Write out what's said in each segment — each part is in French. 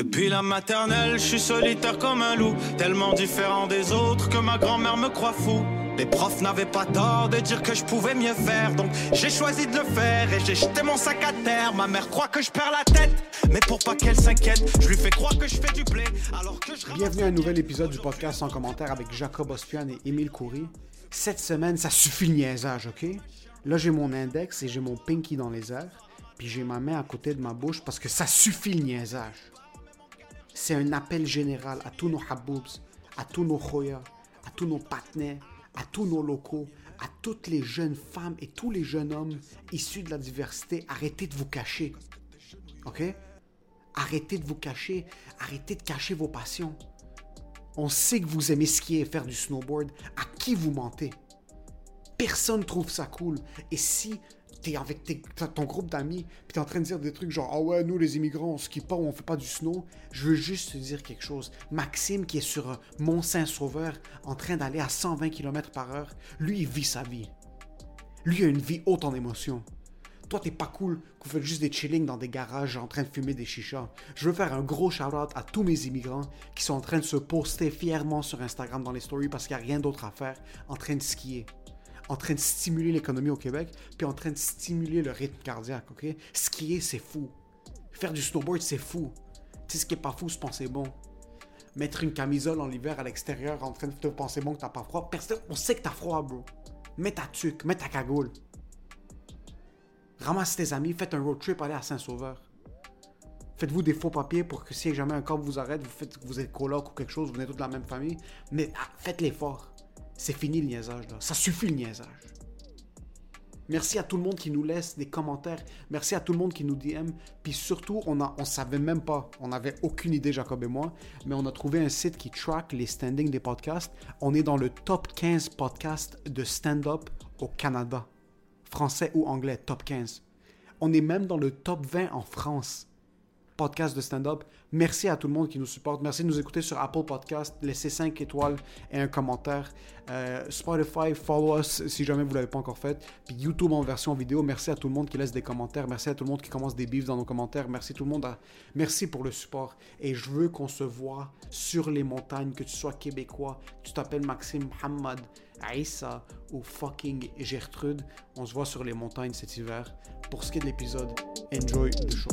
Depuis la maternelle, je suis solitaire comme un loup, tellement différent des autres que ma grand-mère me croit fou. Les profs n'avaient pas tort de dire que je pouvais mieux faire, donc j'ai choisi de le faire et j'ai jeté mon sac à terre. Ma mère croit que je perds la tête, mais pour pas qu'elle s'inquiète, je lui fais croire que je fais du blé alors que je Bienvenue à un nouvel épisode du podcast sans commentaire avec Jacob Ospian et Émile Coury. Cette semaine, ça suffit le niaisage, ok? Là, j'ai mon index et j'ai mon pinky dans les airs, puis j'ai ma main à côté de ma bouche parce que ça suffit le niaisage. C'est un appel général à tous nos haboubs, à tous nos khoyas, à tous nos partenaires, à tous nos locaux, à toutes les jeunes femmes et tous les jeunes hommes issus de la diversité. Arrêtez de vous cacher. OK? Arrêtez de vous cacher. Arrêtez de cacher vos passions. On sait que vous aimez skier et faire du snowboard. À qui vous mentez? Personne trouve ça cool. Et si t'es avec ton groupe d'amis, puis t'es en train de dire des trucs genre Ah ouais, nous les immigrants, on skie pas ou on fait pas du snow, je veux juste te dire quelque chose. Maxime, qui est sur euh, Mont-Saint-Sauveur, en train d'aller à 120 km par heure, lui, il vit sa vie. Lui a une vie haute en émotions. Toi, t'es pas cool que vous faites juste des chillings dans des garages en train de fumer des chichas. Je veux faire un gros shout-out à tous mes immigrants qui sont en train de se poster fièrement sur Instagram dans les stories parce qu'il n'y a rien d'autre à faire, en train de skier, en train de stimuler l'économie au Québec, puis en train de stimuler le rythme cardiaque, ok? Skier, c'est fou. Faire du snowboard, c'est fou. Tu sais, ce qui est pas fou, c'est penser bon. Mettre une camisole en hiver à l'extérieur en train de te penser bon que t'as pas froid. Personne, on sait que t'as froid, bro. Mets ta tuque, mets ta cagoule. Ramasse tes amis, faites un road trip, allez à Saint-Sauveur. Faites-vous des faux papiers pour que si jamais un corps vous arrête, vous faites que vous êtes coloc ou quelque chose, vous venez tous de la même famille. Mais ah, faites l'effort. C'est fini le niaisage. Ça suffit le niaisage. Merci à tout le monde qui nous laisse des commentaires. Merci à tout le monde qui nous DM. Puis surtout, on on savait même pas, on n'avait aucune idée, Jacob et moi, mais on a trouvé un site qui track les standings des podcasts. On est dans le top 15 podcasts de stand-up au Canada. Français ou anglais, top 15. On est même dans le top 20 en France podcast de stand-up. Merci à tout le monde qui nous supporte. Merci de nous écouter sur Apple Podcast. Laissez 5 étoiles et un commentaire. Euh, Spotify, follow us si jamais vous ne l'avez pas encore fait. Puis YouTube en version vidéo. Merci à tout le monde qui laisse des commentaires. Merci à tout le monde qui commence des bifs dans nos commentaires. Merci tout le monde. Merci pour le support. Et je veux qu'on se voit sur les montagnes, que tu sois québécois, tu t'appelles Maxime Hamad, Aïssa ou fucking Gertrude. On se voit sur les montagnes cet hiver. Pour ce qui est de l'épisode, enjoy the show.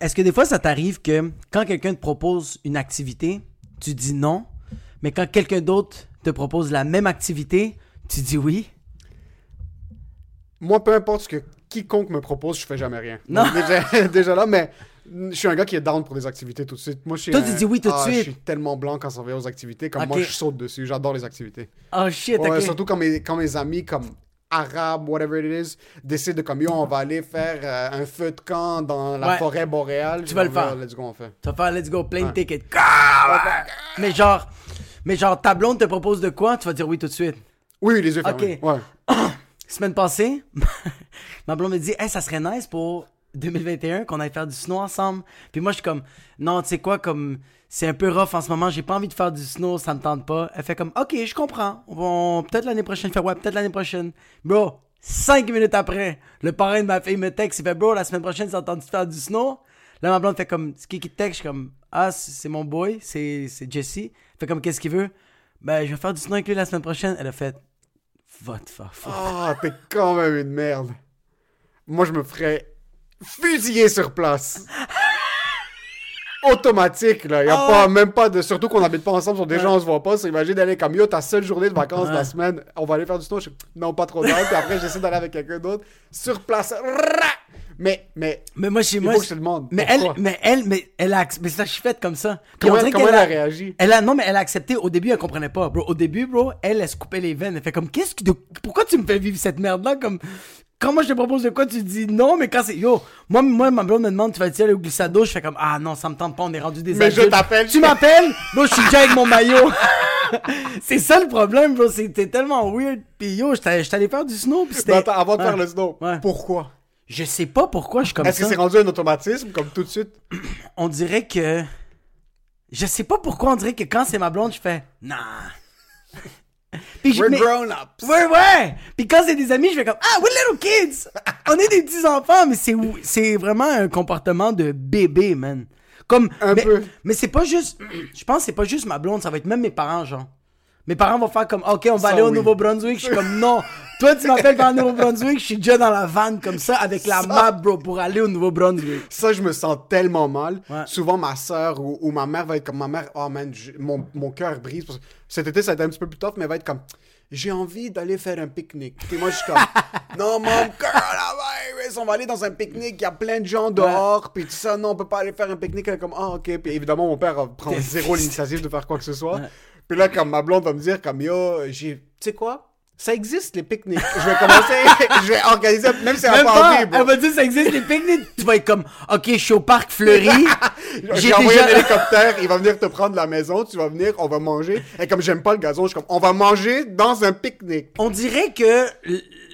Est-ce que des fois, ça t'arrive que quand quelqu'un te propose une activité, tu dis non, mais quand quelqu'un d'autre te propose la même activité, tu dis oui? Moi, peu importe ce que quiconque me propose, je fais jamais rien. Non. Donc, déjà, déjà là, mais je suis un gars qui est down pour des activités tout de suite. Moi, je suis Toi, un- tu dis oui tout de Ah, suite. Je suis tellement blanc quand ça vient aux activités. Comme moi, je saute dessus. J'adore les activités. Oh shit, Ouais. Surtout quand mes, quand mes amis, comme arabes, whatever it is, décident de comme yo, on va aller faire euh, un feu de camp dans la Ouais. forêt boréale. Tu vas le faire. Let's go, on fait. Tu vas faire let's go, plane Ouais. ticket. Mais genre, mais genre, ta blonde te propose de quoi? Tu vas dire oui tout de suite. Oui, les yeux Ok. fermés. Ouais. Semaine passée, ma blonde me dit, hey, ça serait nice pour 2021 qu'on aille faire du snow ensemble. Puis moi, je suis comme, non, tu sais quoi, comme, c'est un peu rough en ce moment, j'ai pas envie de faire du snow, ça me tente pas. Elle fait comme, ok, je comprends. On peut-être l'année prochaine. Fais, ouais, peut-être l'année prochaine. Bro, cinq minutes après, le parrain de ma fille me texte, il fait, bro, la semaine prochaine, ça tente de faire du snow? Là, ma blonde fait comme, c'est qui qui te texte? Je suis comme, ah, c'est mon boy, c'est Jesse. Elle fait comme, qu'est-ce qu'il veut? Ben, je vais faire du snow avec lui la semaine prochaine. Elle a fait, va te faire. Ah, t'es quand même une merde. Moi, je me ferais fusiller sur place. Automatique, là. Y a Ah pas, même pas de. Surtout qu'on n'habite pas ensemble, sur déjà on se voit pas. C'est imagine d'aller comme yo, ta seule journée de vacances de la semaine, on va aller faire du snow. Je non, pas trop d'heures. Puis après, j'essaie d'aller avec quelqu'un d'autre. Sur place. Mais, mais. Mais moi, chez Il moi. faut que je te demande. Mais elle, mais elle, mais elle a, mais ça, je suis faite comme ça. Puis on Comment, dirait comment elle a a- réagi? Elle a, non, mais elle a accepté. Au début, elle comprenait pas, bro. Au début, bro, elle, elle se coupait les veines. Elle fait comme, qu'est-ce que, pourquoi tu me fais vivre cette merde-là? Comme, quand moi je te propose de quoi, tu dis non, mais quand c'est, yo, moi, moi, ma blonde me demande, tu vas aller au glissado, je fais comme, ah non, ça me tente pas, on est rendu des Mais je t'appelle. Tu m'appelles? Bro, je suis déjà avec mon maillot. c'est ça le problème, bro. C'était tellement weird. Pis yo, allé faire du snow, pis c'était. Attends, avant de Ouais. faire le snow, Ouais. pourquoi? Je sais pas pourquoi je suis comme Est-ce que c'est rendu un automatisme, comme tout de suite? on dirait que. Je sais pas pourquoi on dirait que quand c'est ma blonde, je fais nah. Puis je- We're mais- grown-ups. Ouais, ouais. Puis quand c'est des amis, je fais comme ah, we're little kids. on est des petits enfants, mais c'est c'est vraiment un comportement de bébé, man. Comme Un mais, peu. mais c'est pas juste. Je pense que c'est pas juste ma blonde, ça va être même mes parents, genre. Mes parents vont faire comme ok, on va Ça, aller au oui. Nouveau-Brunswick. Je suis comme non. Toi, tu m'appelles vers le Nouveau-Brunswick, je suis déjà dans la van comme ça avec la Ça. map, bro, pour aller au Nouveau-Brunswick. Ça, je me sens tellement mal. Ouais. Souvent, ma soeur ou, ou ma mère va être comme ma mère. Oh man, je- mon, mon cœur brise. Parce que cet été, ça a été un petit peu plus tough, mais elle va être comme. J'ai envie d'aller faire un pique-nique. Puis moi, je suis comme. non, mon ouais, on va aller dans un pique-nique. Il y a plein de gens dehors. Puis tout ça, non, on peut pas aller faire un pique-nique. Elle est comme, ah, ok. Puis évidemment, mon père euh, prend zéro l'initiative de faire quoi que ce soit. Puis là, comme ma blonde va me dire, comme yo, j'ai. Tu sais quoi? Ça existe, les pique-niques. Je vais commencer. je vais organiser, même si Même pas envie, elle va dire ça existe les pique-niques. Tu vas être comme, ok, je suis au parc Fleury. J'ai envoyé un hélicoptère, il va venir te prendre la maison, tu vas venir, on va manger. Et comme j'aime pas le gazon, je suis comme, on va manger dans un pique-nique. On dirait que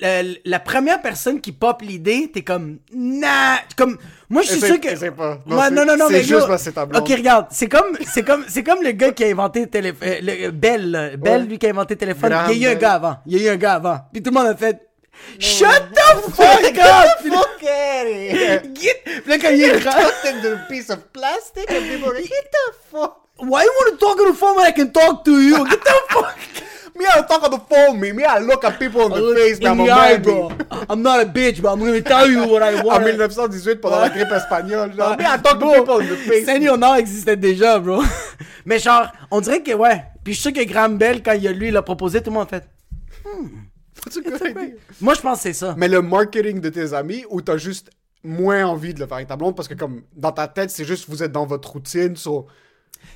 la, la première personne qui pop l'idée, t'es comme, nah, comme, moi je suis sûr que. pas. Non, c'est- non, non, non, c'est mais juste parce que c'est. Ok, regarde, c'est comme, c'est comme, c'est comme le gars qui a inventé télé, euh, le, euh, Bell, là. Bell, Ouais. lui qui a inventé téléphone. Il y a eu un gars avant. Il y a eu un gars avant. Puis tout le monde a fait, shut the fuck up! Fuck it! Get- Puis là, quand il est grand, a piece of plastic and people are like, get the fuck? why you wanna talk on the phone when I can talk to you? Get the fuck! Me, I talk on the phone, me. Me, I look at people the face, me, In the eye, bro. I'm not a bitch, but I'm gonna tell you what I En want. 1918, pendant la grippe espagnole, genre, me, I talk to people the face. Seigneur Nord existait déjà, bro. Mais genre, on dirait que, ouais. Puis je sûr que Graham Bell, quand il a, lui, il a proposé, tout le monde a fait. Idea. Moi, je pense que c'est ça. Mais le marketing de tes amis, ou t'as juste moins envie de le faire avec ta blonde, parce que comme, dans ta tête, c'est juste, vous êtes dans votre routine, so...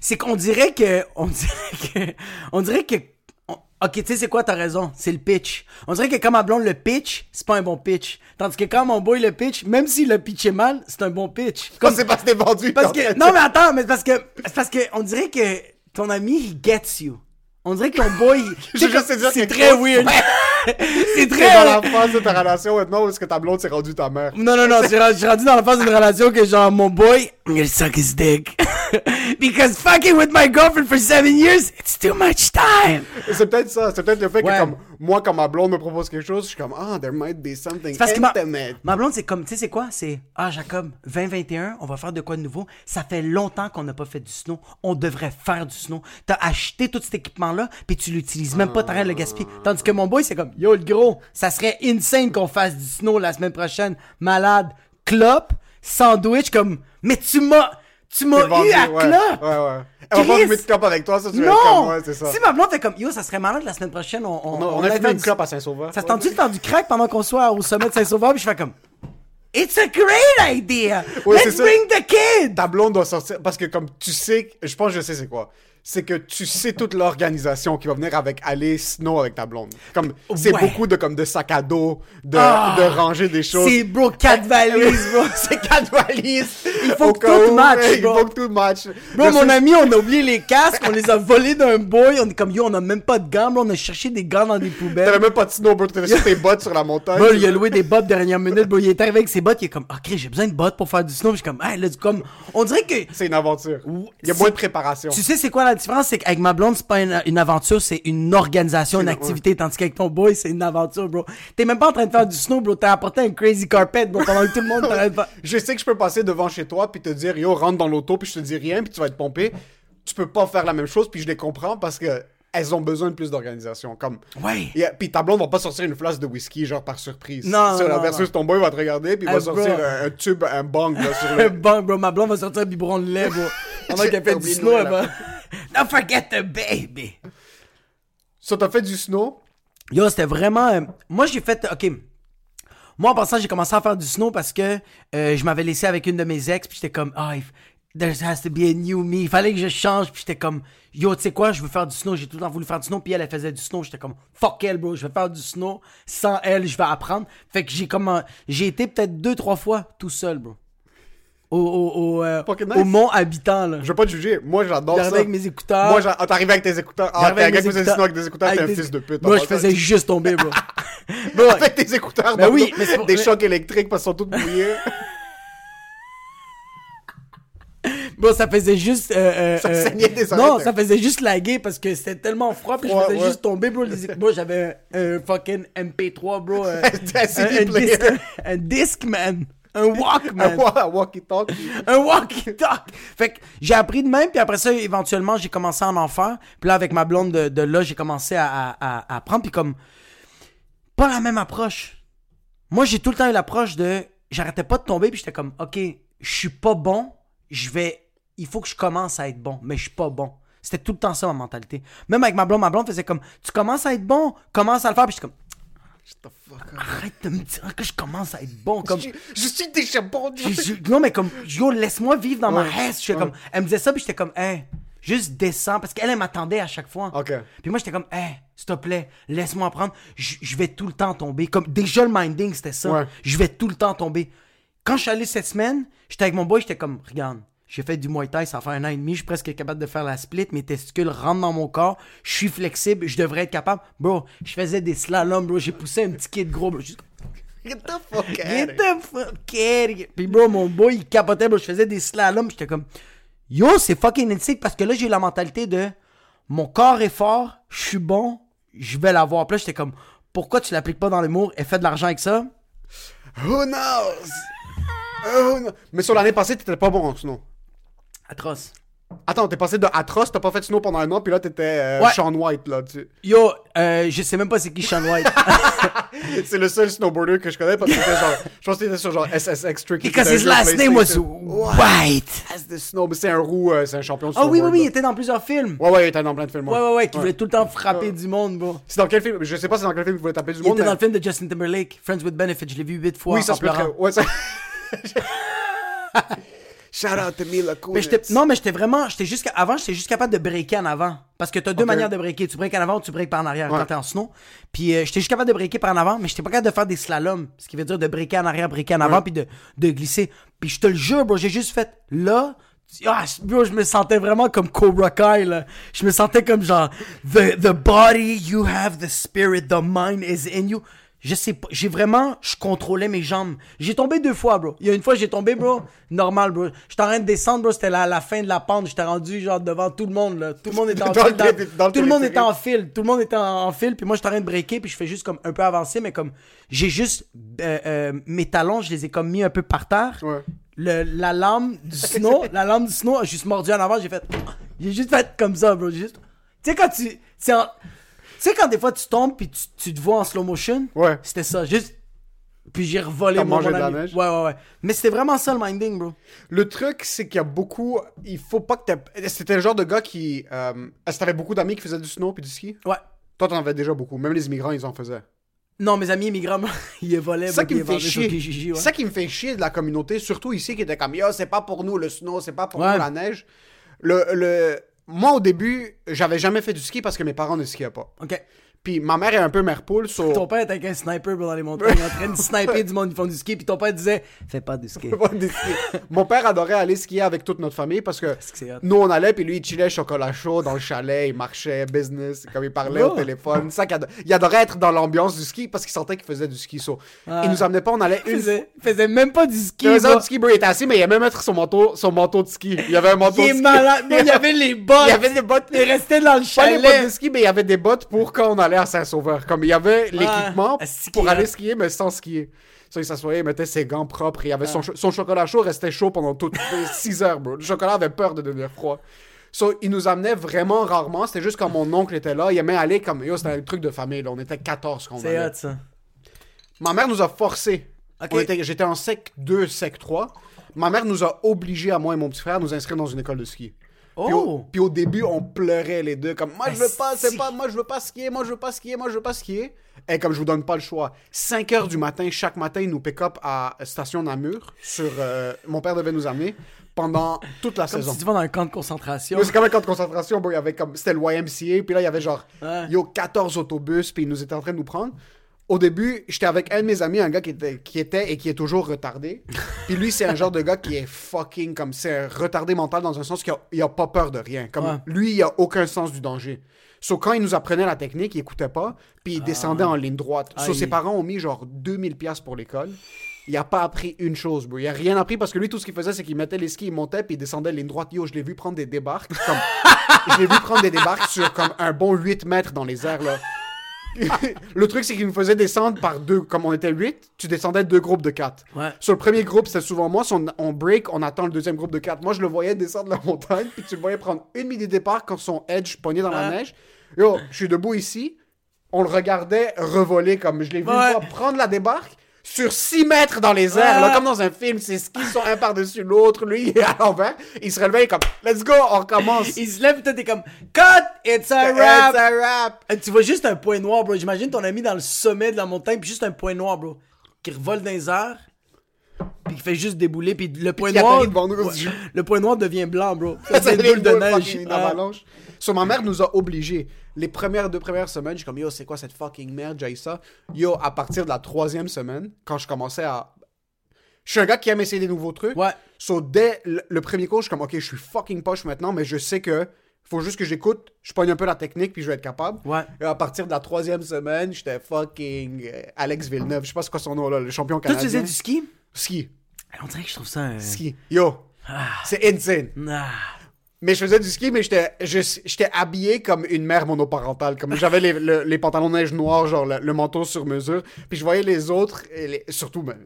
C'est qu'on dirait que. On dirait que. On dirait que. Ok, tu sais, c'est quoi, t'as raison. C'est le pitch. On dirait que quand ma blonde le pitch, c'est pas un bon pitch. Tandis que quand mon boy le pitch, même s'il le pitché mal, c'est un bon pitch. Comme c'est parce que vendu. Parce que, non, mais attends, mais parce que, c'est parce que, on dirait que ton ami, he gets you. On dirait que ton boy, Je juste te dire c'est très weird. c'est T'es dans la très, phase de ta relation maintenant où est-ce que ta blonde s'est rendue ta mère? non, non, non, j'ai rendu j'ai rendu dans la phase d'une relation que genre, mon boy, I'm gonna suck his dick. Because fucking with my girlfriend for seven years, it's too much time. C'est peut-être ça, c'est peut-être le fait Ouais. que comme moi quand ma blonde me propose quelque chose, je suis comme ah there might be something parce que ma, intimate. ma blonde, c'est comme, tu sais, c'est quoi? C'est, ah, Jacob, 2021, on va faire de quoi de nouveau? Ça fait longtemps qu'on n'a pas fait du snow. On devrait faire du snow. T'as acheté tout cet équipement-là, puis tu l'utilises même pas, t'arrêtes de le gaspiller. Tandis que mon boy, c'est comme, yo, le gros, ça serait insane qu'on fasse du snow la semaine prochaine. Malade. Clop, sandwich, comme, mais tu m'as, tu m'as eu à ouais, clop! Ouais ouais. Elle va pas fumer de clope avec toi, ça tu vas comme c'est ça. Si ma blonde fait comme, yo, ça serait malade la semaine prochaine, on, on, On a, on a fumé une clope à Saint-Sauveur. ça se tente-tu de faire du crack pendant qu'on soit au sommet de Saint-Sauveur? Puis je fais comme, It's a great idea! Ouais, Let's ça. bring the kid! Ta blonde doit sortir parce que comme tu sais, je pense que je sais c'est quoi. C'est que tu sais toute l'organisation qui va venir avec aller snow avec ta blonde. Comme c'est Ouais. beaucoup de comme de sac à dos, de, Ah! de ranger des choses. C'est, bro, quatre valises, bro. c'est quatre valises. Il faut Au que tout où, matche, Il bro. faut que tout match. Bro, Je mon sais- ami, on a oublié les casques, on les a volés d'un boy, on est comme, yo, on a même pas de gants, bro, on a cherché des gants dans des T'avais poubelles. même pas de snow, bro. T'avais sur tes bottes sur la montagne. Bro, il a loué des bottes dernière minute, bro, il est arrivé avec ses bottes, il est comme, ah, Chris, j'ai besoin de bottes pour faire du snow, je suis comme, hey, let's comme, on dirait que, C'est une aventure. Il y a moins de préparation. Tu sais c'est quoi la différence, c'est qu'avec ma blonde, c'est pas une, une aventure, c'est une organisation, une activité. Tandis qu'avec ton boy, c'est une aventure, bro. T'es même pas en train de faire du snow, bro. T'as apporté un crazy carpet, bro, pendant que tout le monde t'arrête pas. Je sais que je peux passer devant chez toi puis te dire yo rentre dans l'auto puis je te dis rien puis tu vas être pompé. Tu peux pas faire la même chose puis je les comprends parce que elles ont besoin de plus d'organisation comme Ouais. Yeah, puis ta blonde va pas sortir une flasse de whisky genre par surprise. Non, Sur la versus ton boy va te regarder puis il va Ah, sortir un, un tube un bang là, sur le bon, bro, ma blonde va sortir un biberon de lait, bro. Pendant qu'elle fait du snow, elle va. Don't forget the baby. Ça t'as fait du snow? Yo, c'était vraiment. euh, moi, j'ai fait. Ok. Moi, en passant, j'ai commencé à faire du snow parce que euh, je m'avais laissé avec une de mes ex, puis j'étais comme, ah, there has to be a new me. Il fallait que je change, puis j'étais comme, yo, tu sais quoi, je veux faire du snow. J'ai tout le temps voulu faire du snow, puis elle, elle faisait du snow. J'étais comme, fuck elle, bro, je vais faire du snow. Sans elle, je vais apprendre. Fait que j'ai comme. J'ai été peut-être deux, trois fois tout seul, bro. Au, au, au, euh, nice. au mont habitant, là. Je veux pas te juger. Moi j'adore ça. Avec mes écouteurs. Moi j'a- ah, t'arrivais avec tes écouteurs. Ah, t'es un gars qui faisait avec des écouteurs, t'es un fils de pute. Moi, je faisais juste tomber, bro. Bro, avec tes écouteurs Ben oui, mais c'est pour- des chocs électriques parce qu'ils sont tous mouillés. Bon, ça faisait juste. euh, euh, Ça saignait des Non, ça faisait juste laguer parce que c'était tellement froid, puis je Ouais, faisais ouais. juste tomber, bro. Les... Moi, j'avais un, un fucking MP3, bro. un un, player. disque, un Discman. Un Walkman. Un walkie-talkie. un walkie-talkie. Fait que j'ai appris de même, puis après ça, éventuellement, j'ai commencé à en faire. Puis là, avec ma blonde de, de là, j'ai commencé à, à, à- à apprendre, puis comme. Pas la même approche. Moi, j'ai tout le temps eu l'approche de. J'arrêtais pas de tomber, puis j'étais comme, OK, je suis pas bon, je vais. Il faut que je commence à être bon, mais je suis pas bon. C'était tout le temps ça, ma mentalité. Même avec ma blonde, ma blonde faisait comme, tu commences à être bon, commence à le faire, puis j'étais comme, Shut the fuck up. arrête de me dire que je commence à être bon. Comme, Je, je suis déjà bon. je- je- non, mais comme, yo, laisse-moi vivre dans ma Ouais. comme, elle me disait ça, puis j'étais comme, hey, juste descends. Parce qu'elle, elle m'attendait à chaque fois. Puis moi, j'étais comme, hey, s'il te plaît, laisse-moi apprendre. Je je vais tout le temps tomber. Comme, déjà, le minding, c'était ça. Ouais. Je vais tout le temps tomber. Quand je suis allé cette semaine, j'étais avec mon boy, j'étais comme, regarde, j'ai fait du Muay Thai, ça fait un an et demi, je suis presque capable de faire la split, mes testicules rentrent dans mon corps, je suis flexible, je devrais être capable. Bro, je faisais des slaloms, bro, j'ai poussé un petit kid gros, bro. Get the fuck out Get the fuck out. Puis bro, mon boy, il capotait, bro. Je faisais des slaloms. J'étais comme, yo, c'est fucking insane parce que là, j'ai eu la mentalité de, mon corps est fort, je suis bon, je vais l'avoir. Puis là, j'étais comme, pourquoi tu l'appliques pas dans l'humour et fais de l'argent avec ça? Who knows? Who kno- Mais sur l'année passée, t'étais pas bon snow. Atroce. Attends, t'es passé de atroce, t'as pas fait de snow pendant un an, puis là t'étais euh, Ouais. Sean White, là. Tu... Yo, euh, je sais même pas c'est qui Sean White. C'est le seul snowboarder que je connais parce que c'était genre. Je pense que c'était sur genre SSX Tricky. Because his last name was. White. As the snow, c'est un roux, euh, c'est un champion de Ah oui, oui, snowboard, oui, il était dans plusieurs films. Ouais, ouais, il était dans plein de films. Ouais, ouais, ouais, qui Ouais. voulait tout le temps frapper du monde, bro. C'est dans quel film? Je sais pas c'est dans quel film il voulait taper du Il monde. était dans le film de Justin Timberlake, Friends with Benefits. Je l'ai vu huit fois Oui, ça se peut. Ouais, ça. Shout out to Mila Mais Kunis. j'étais- non, mais j'étais vraiment. J'étais juste, avant, j'étais juste capable de breaker en avant. Parce que t'as deux manières de breaker. Tu breaks en avant ou tu breaks par en arrière Ouais. quand t'es en snow. Puis euh, j'étais juste capable de breaker par en avant, mais j'étais pas capable de faire des slaloms. Ce qui veut dire de breaker en arrière, breaker en avant, Ouais. puis de, de glisser. Puis je te le jure, bro, j'ai juste fait là. Ah, bro, je me sentais vraiment comme Cobra Kai, là. Je me sentais comme genre, the, the body, you have the spirit, the mind is in you. Je sais pas, j'ai vraiment, je contrôlais mes jambes. J'ai tombé deux fois, bro. Il y a une fois, j'ai tombé, bro, normal, bro. J'étais en train de descendre, bro, c'était la, la fin de la pente. J'étais rendu, genre, devant tout le monde, là. Tout le monde était en file. le dans- dans tout le monde était en file. Tout le monde était en, en file. Puis moi, j'étais en train de breaker, puis je fais juste comme un peu avancer, mais comme, j'ai juste, euh, euh, mes talons, je les ai comme mis un peu par terre. Ouais. Le, la lame du snow, la lame du snow a juste mordu en avant, j'ai fait. J'ai juste fait comme ça, bro. J'ai juste. Tu sais, quand tu. c'est en- Tu sais, quand des fois tu tombes puis tu, tu te vois en slow motion, Ouais. c'était ça. Juste. Puis j'ai revolé mon, mangé mon de la neige? Ouais, ouais, ouais. Mais c'était vraiment ça le minding, bro. Le truc, c'est qu'il y a beaucoup. Il faut pas que t'aies. C'était le genre de gars qui. Euh... Est-ce que t'avais beaucoup d'amis qui faisaient du snow puis du ski? Ouais. Toi, t'en avais déjà beaucoup. Même les immigrants, ils en faisaient. Non, mes amis immigrants, ils volaient. Ça qui me fait chier. Kijiji, ouais. C'est ça qui me fait chier de la communauté, surtout ici, qui était comme Yo, c'est pas pour nous le snow, c'est pas pour Ouais. nous la neige. Le, le... Moi, au début, j'avais jamais fait du ski parce que mes parents ne skiaient pas. Puis ma mère est un peu mère poule, so... Ton père était avec un sniper dans les montagnes, en train de sniper du monde qui font du ski, puis ton père disait Fais pas du ski. Pas des skis. Mon père adorait aller skier avec toute notre famille parce que nous on allait puis lui il chillait chocolat chaud dans le chalet, il marchait business, comme il parlait Oh. au téléphone. Ça ado- il adorait être dans l'ambiance du ski parce qu'il sentait qu'il faisait du ski. So, Il nous amenait pas, on allait Il faisait, il faisait même pas du ski. Il faisait du ski, bro. Il était assis, mais il aimait mettre son manteau, son manteau de ski. Il y avait un manteau Il de ski. malade. Il y avait les bottes. Il y avait des bottes. Il restait dans le Pas les bottes de chalet. ski, mais il y avait des bottes pour quand on allait à Saint-Sauveur. Comme il y avait l'équipement pour aller skier, mais sans skier. So, il s'assoyait, il mettait ses gants propres. Il avait son, cho- son chocolat chaud restait chaud pendant toutes 6 heures, bro. Le chocolat avait peur de devenir froid. So, il nous amenait vraiment rarement. C'était juste quand mon oncle était là. Il aimait aller comme. Yo, c'était un truc de famille, là. On était 14 quand on C'est hot ça. Ma mère nous a forcé. Ok. On était- J'étais en sec 2, sec 3. Ma mère nous a obligés, à moi et mon petit frère, à nous inscrire dans une école de ski. Puis, au, Oh. puis au début, on pleurait les deux, comme moi je veux pas, c'est pas, moi je veux pas skier, moi je veux pas skier, moi je veux pas skier. Et comme je vous donne pas le choix, 5 heures du matin, chaque matin, ils nous pick up à station Namur. Sur, euh, mon père devait nous amener pendant toute la Comme saison. si tu vas dans un camp de concentration. C'est comme un camp de concentration, bro. Il y avait comme, c'était le YMCA, puis là, il y avait genre, Ouais. yo, 14 autobus, puis ils nous étaient en train de nous prendre. Au début, j'étais avec un de mes amis, un gars qui était, qui était et qui est toujours retardé. Puis lui, c'est un genre de gars qui est fucking comme, c'est un retardé mental dans un sens qu'il a, pas peur de rien. Comme, Ouais. lui, il a aucun sens du danger. So, quand il nous apprenait la technique, il écoutait pas, puis il descendait en ligne droite. So, Ah. Aïe. ses parents ont mis genre 2000 pièces pour l'école. Il a pas appris une chose, bro. Il a rien appris parce que lui, tout ce qu'il faisait, c'est qu'il mettait les skis, il montait, puis il descendait ligne droite. Yo, je l'ai vu prendre des débarques. Comme... je l'ai vu prendre des débarques sur comme un bon 8 mètres dans les airs, là. Le truc, c'est qu'il nous faisait descendre par deux. Comme on était 8, tu descendais deux groupes de 4. Ouais. Sur le premier groupe, c'était souvent moi. Si on, on break, on attend le deuxième groupe de 4. Moi, je le voyais descendre la montagne, puis tu le voyais prendre une minute de départ quand son edge pognait dans la neige. Yo, je suis debout ici. On le regardait revoler comme je l'ai vu une fois prendre la débarque sur 6 mètres dans les airs, là, Ouais. comme dans un film. Ses skis sont un par-dessus l'autre. Lui, il est à l'envers. Il se relevait comme Let's go, on recommence. Il se lève, t'es comme Cut! It's a It's rap! a rap. Euh, Tu vois juste un point noir, bro. J'imagine ton ami dans le sommet de la montagne, puis juste un point noir, bro. Qui revole dans les airs, puis qui fait juste débouler, puis le point qui noir. Ouais, le point noir devient blanc, bro. Ça Ça devient une boule de neige. une Ah. avalanche. So, ma mère nous a obligés. Les premières deux premières semaines, je suis comme yo, c'est quoi cette fucking merde, j'ai ça? Yo, à partir de la troisième semaine, quand je commençais à. Je suis un gars qui aime essayer des nouveaux trucs. Ouais. So, dès le, premier cours, je suis comme ok, je suis fucking poche maintenant, mais je sais que faut juste que j'écoute, je pogne un peu la technique, puis je vais être capable. Ouais. Et à partir de la troisième semaine, j'étais fucking euh, Alex Villeneuve. Je sais pas c'est quoi son nom là, le champion Toi, tu canadien. faisais du ski? Ski. On dirait que je trouve ça. Ski. Yo. C'est insane. Ah. Mais je faisais du ski, mais j'étais habillé comme une mère monoparentale. Comme j'avais les, le- les pantalons neige noirs, genre le, le manteau sur mesure. Puis je voyais les autres, et les- surtout, ben,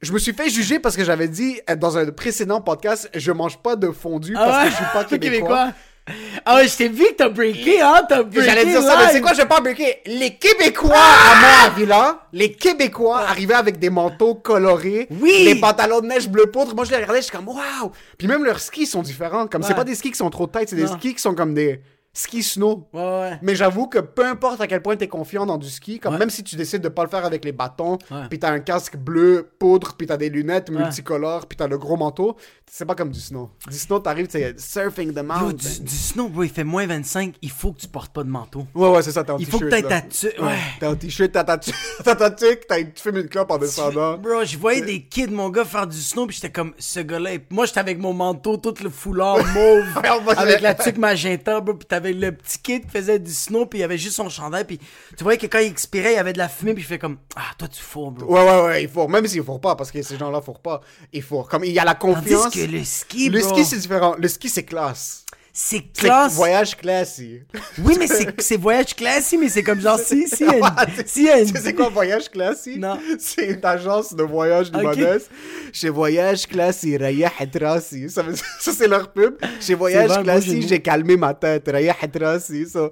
je me suis fait juger parce que j'avais dit euh, dans un précédent podcast, je mange pas de fondu parce Ah ouais? que je suis pas T'es québécois. Ah ouais, je t'ai vu que t'as breaké, hein? T'as breaké. J'allais dire ça, mais c'est quoi, je vais pas breaker? Les Québécois à moi à Villa, les Québécois arrivaient avec des manteaux colorés, Oui. les pantalons de neige bleu poudre. Moi, je les regardais, je suis comme, waouh! Puis même leurs skis sont différents. Comme, c'est pas des skis qui sont trop tight, c'est des skis qui sont comme des skis snow. Ouais, ouais. Mais j'avoue que peu importe à quel point t'es confiant dans du ski, comme Ouais. même si tu décides de pas le faire avec les bâtons, puis t'as un casque bleu poudre, puis t'as des lunettes multicolores, puis t'as le gros manteau, c'est pas comme du snow. Du snow, t'arrives, c'est surfing the Yo, mountain. du, du snow, bro, il fait moins 25. Il faut que tu portes pas de manteau. Ouais, ouais, c'est ça, t'es en Il faut que t-shirt, t'aies ta tu- ouais. T'es en t-shirt, t'as ta tu- tuque, t'as- tu fumes une clope en descendant. Bro, je voyais des kids, mon gars, faire du snow, puis j'étais comme, ce gars-là, moi, j'étais avec mon manteau, tout le foulard mauve, avec la tuque magenta, bro, puis t'avais le petit kid qui faisait du snow, puis il avait juste son chandail, puis tu voyais que quand il expirait, il y avait de la fumée, puis il fait comme, ah, toi, tu fous, bro. Ouais, ouais, ouais, il faut. Même s'il faut pas, parce que ces gens-là faut pas. Il faut. Comme il y a la Tandis confiance. que le ski, Le bro, ski, c'est différent. Le ski, c'est classe. C'est C'est classe. voyage classy. Oui, mais c'est c'est voyage classique, mais c'est comme genre, si, si, Ouais, si, une- Tu sais c'est quoi voyage classy? Non. C'est une agence de voyage libanaise. Chez Voyage Classy, Rayah Trassi. Ça, ça c'est leur pub. Chez Voyage Classy, j'ai calmé ma tête. Rayah Trassi. Ça.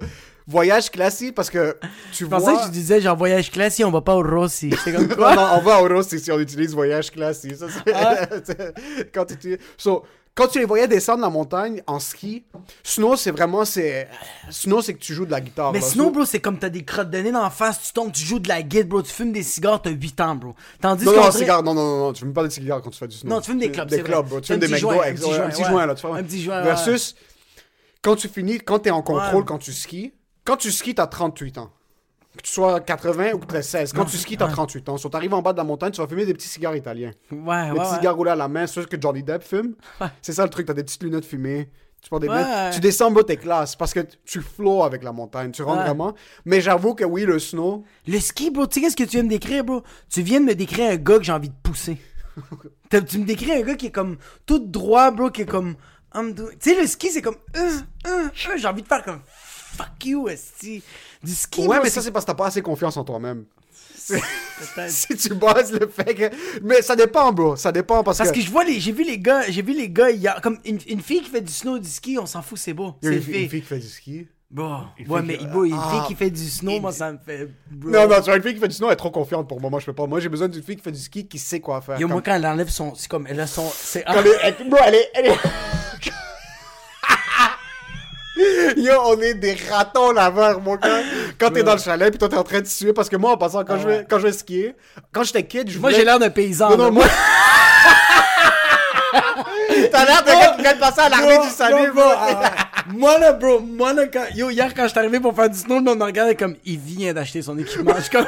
Voyage Classy parce que tu Je vois. pensais que tu disais genre voyage classique, on va pas au Rossi. J'étais comme quoi? non, on va au Rossi si on utilise voyage. Ça, c'est- Ah. c'est- quand, tu... so, quand tu les voyais descendre la montagne en ski, snow, c'est vraiment. c'est Snow, c'est que tu joues de la guitare. Mais là. So- bro, c'est comme t'as des crottes de nez dans la face, tu tombes, tu joues de la guide, bro, tu fumes des cigares, t'as 8 ans, bro. Tandis Non, non, dirait- cigare, non, non, non, non, tu fumes pas des cigares quand tu fais du snow. Non, tu fumes des clubs, Des clubs, bro. Tu fumes des McDo, un petit joint, là, tu vois. Un petit joint. Versus, quand tu finis, quand t'es en contrôle, quand tu skis, Quand tu skis, t'as 38 ans. Que tu sois 80 ou que tu 16. Quand tu skis, t'as 38 ans. Si t'arrives en bas de la montagne, tu vas fumer des petits cigares italiens. Ouais, Des ouais, petits ouais. cigares roulés à la main, c'est ce que Johnny Depp fume. C'est ça le truc, t'as des petites lunettes fumées. Tu des Ouais. lunettes. Tu descends, bas tes classes parce que tu flots avec la montagne. Tu rentres Ouais. vraiment. Mais j'avoue que oui, le snow. Le ski, bro, tu sais qu'est-ce que tu viens de décrire, bro? Tu viens de me décrire un gars que j'ai envie de pousser. Tu me décris un gars qui est comme tout droit, bro, qui est comme. Tu sais, le ski, c'est comme. Euh, euh, euh, j'ai envie de faire comme. Fuck you, esti. Du ski, Ouais, bro, mais ça, c'est parce que t'as pas assez confiance en toi-même. Si tu bases le fait que. Mais ça dépend, bro. Ça dépend parce, Parce que. que je vois les. J'ai vu les gars. J'ai vu les gars hier. Comme une, une fille qui fait du snow, du ski, on s'en fout, c'est beau. Il y a C'est une, fille- une fille. qui fait du ski. Bon. Une Ouais, mais qui- bro, une Ah. fille qui fait du snow, moi, ça me fait. bro. Non, non, tu vois, une fille qui fait du snow, elle est trop confiante pour moi. Moi, je peux pas. Moi, j'ai besoin d'une fille qui fait du ski qui sait quoi faire. Yo, moi, Comme- quand elle enlève son. C'est comme. Elle a son. C'est. Bro, elle est. elle est- Yo, on est des ratons laveurs, mon gars. Quand t'es dans le chalet, puis toi, t'es en train de suer. Parce que moi, en passant, quand, Ah je, quand je vais skier, quand j'étais kid, je Moi, voulais- j'ai l'air d'un paysan. Non, non, là. moi. T'as l'air d'un gars qui vient de passer à l'armée du salut, bro, ah, moi là, bro, moi là, quand, yo, hier quand je suis arrivé pour faire du snow, le monde me regardait comme, il vient d'acheter son équipement. Je suis comme,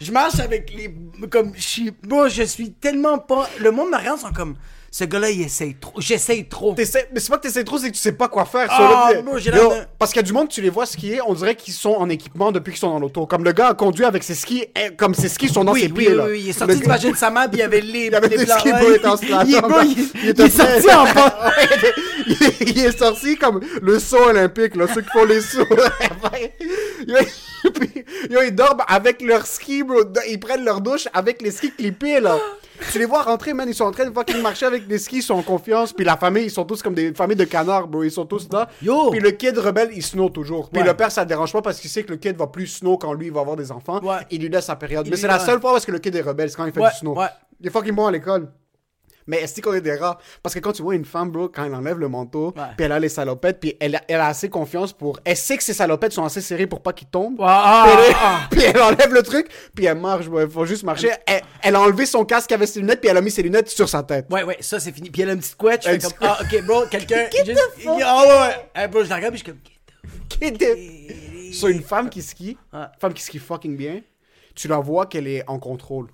je marche avec les, comme, je suis, bro, je suis tellement pas, le monde me regarde, sont comme, ce gars-là, il essaye trop, j'essaye trop. T'essaies- Mais c'est pas que t'essaies trop, c'est que tu sais pas quoi faire. Ah, sur le- bro, j'ai Yo, l'air de- Parce qu'il y a du monde, tu les vois skier, on dirait qu'ils sont en équipement depuis qu'ils sont dans l'auto. Comme le gars a conduit avec ses skis, eh, comme ses skis sont dans ses oui, pieds, oui, là. oui, il est sorti Le du vagin de sa mère, puis il y avait les, Il avait les des blancs, skis, ouais, il est, bro, là. il, Il est sorti en bas. Il, il est sorti comme le saut olympique, là, ceux qui font les sauts. Yo, puis, yo, ils dorment avec leurs skis, bro. Ils prennent leur douche avec les skis clippés, là. Tu les vois rentrer, man, ils sont en train de fucking marcher avec des skis, ils sont en confiance. Puis la famille, ils sont tous comme des familles de canards, bro. Ils sont tous là. Yo. Puis le kid rebelle, il snow toujours. Puis Ouais. le père, ça le dérange pas parce qu'il sait que le kid va plus snow quand lui, il va avoir des enfants. Ouais. Il lui laisse sa période. Il Mais c'est la seule fois parce que le kid est rebelle, c'est quand il fait du snow. ouais. Il est fucking bon à l'école. Mais est-ce qu'on est des rats? Parce que quand tu vois une femme, bro, quand elle enlève le manteau, puis elle a les salopettes, puis elle, a- elle a assez confiance pour... Elle sait que ses salopettes sont assez serrées pour pas qu'ils tombent. Ah, Puis, elle, ah, puis elle enlève le truc, puis elle marche, bro. Il faut juste marcher. Elle, elle a enlevé son casque avec ses lunettes, puis elle a mis ses lunettes sur sa tête. Ouais, ouais, ça c'est fini. Puis elle a une petite couette, je Elle fais comme, ah, ok, bro, quelqu'un. Get juste- the fuck Ah, ouais, ouais. Bro, je la regarde, puis je suis comme, était- Sur une femme qui skie, femme qui skie fucking bien, tu la vois qu'elle est en contrôle.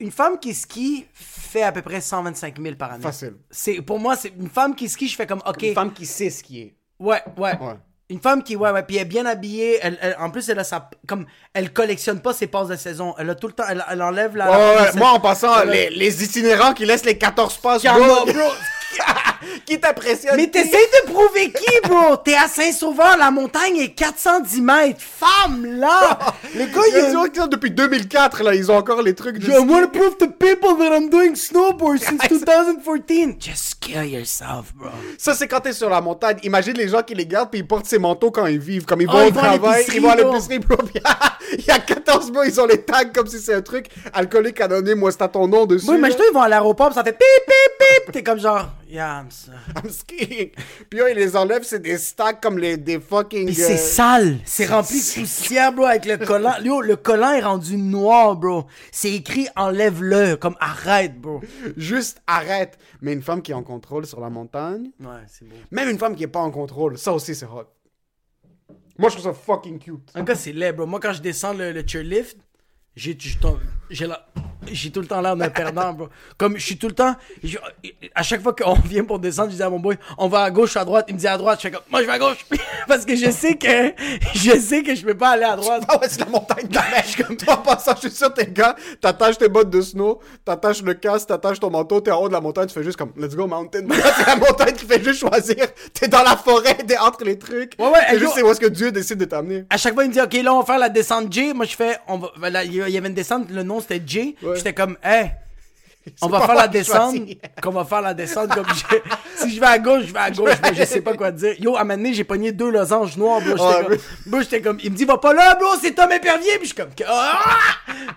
Une femme qui skie fait à peu près 125 000 par année. Facile. C'est, pour moi, c'est une femme qui skie, je fais comme, ok. Une femme qui sait skier. Ouais, ouais, Ouais. Une femme qui, ouais, ouais, puis elle est bien habillée. Elle, elle- en plus, elle a sa. Comme, elle collectionne pas ses passes de saison. Elle a tout le temps. Elle, elle enlève la. Ouais, la ouais, ouais. Moi, en passant, les, les itinérants qui laissent les 14 passes, bro, bro. qui t'impressionnent. Mais t'essayes de prouver qui, bro? T'es à Saint-Sauveur, la montagne est 410 mètres. Femme, là! Le gars, il Ils a... ont ça depuis 2004, là, ils ont encore les trucs de I want to prove to people that I'm doing snowboard since 2014. Just kill yourself, bro. Ça, c'est quand t'es sur la montagne. Imagine les gens qui les gardent puis ils portent ces manteaux quand ils vivent. Comme ils Oh, vont au vont à travail, ils vont à bro. l'épicerie, bro. Il y a 14 mois, ils ont les tags comme si c'est un truc alcoolique anonyme. Moi, c'est à ton nom dessus. Oui, mais toi, ils vont à l'aéroport, ça fait pip, pip, pip. T'es comme genre, yeah, I'm. I'm skiing. Puis là, ils les enlèvent, c'est des stacks comme les, des fucking... Euh, c'est sale. C'est rempli de poussière, bro, avec le collant. Yo, le collant est rendu noir, bro. C'est écrit enlève-le, comme arrête, bro. Juste arrête. Mais une femme qui est en contrôle sur la montagne, Ouais, c'est beau. même une femme qui est pas en contrôle, ça aussi, c'est hot. Moi, je trouve ça fucking cute. En tout cas, c'est laid, bro. Moi, quand je descends le, le chairlift, j'ai la- j'ai tout le temps l'air d'un perdant, bro. Comme je suis tout le temps. je- à chaque fois qu'on vient pour descendre, je dis à mon boy, on va à gauche, à droite. Il me dit à droite. Je fais comme, moi, je vais à gauche. Parce que je sais que je sais que je peux pas aller à droite. Ah ouais, c'est la montagne de la neige. Comme toi, en passant, je suis sûr, t'es gars, t'attaches tes bottes de snow, t'attaches le casque, t'attaches ton manteau, t'es en haut de la montagne, tu fais juste comme, let's go mountain. C'est la montagne qui fait juste choisir. T'es dans la forêt, t'es entre les trucs. Ouais, ouais, C'est juste c'est où est-ce que Dieu décide de t'amener. À chaque fois, il me dit, OK, là, on va faire la descente J. Moi, je fais, on va, ben là, il y avait une descente, le nom c'était J. Ouais. J'étais comme, hey, on va faire la descente, qu'on va faire la descente comme je... Si je vais à gauche, je vais à gauche, bro, je sais pas quoi dire. Yo, à un moment donné, j'ai pogné deux losanges noirs, bro. J'étais comme, mais- bro, j'étais comme, il me dit, va pas là, bro, c'est Tom Épervier. Puis je suis comme, ah!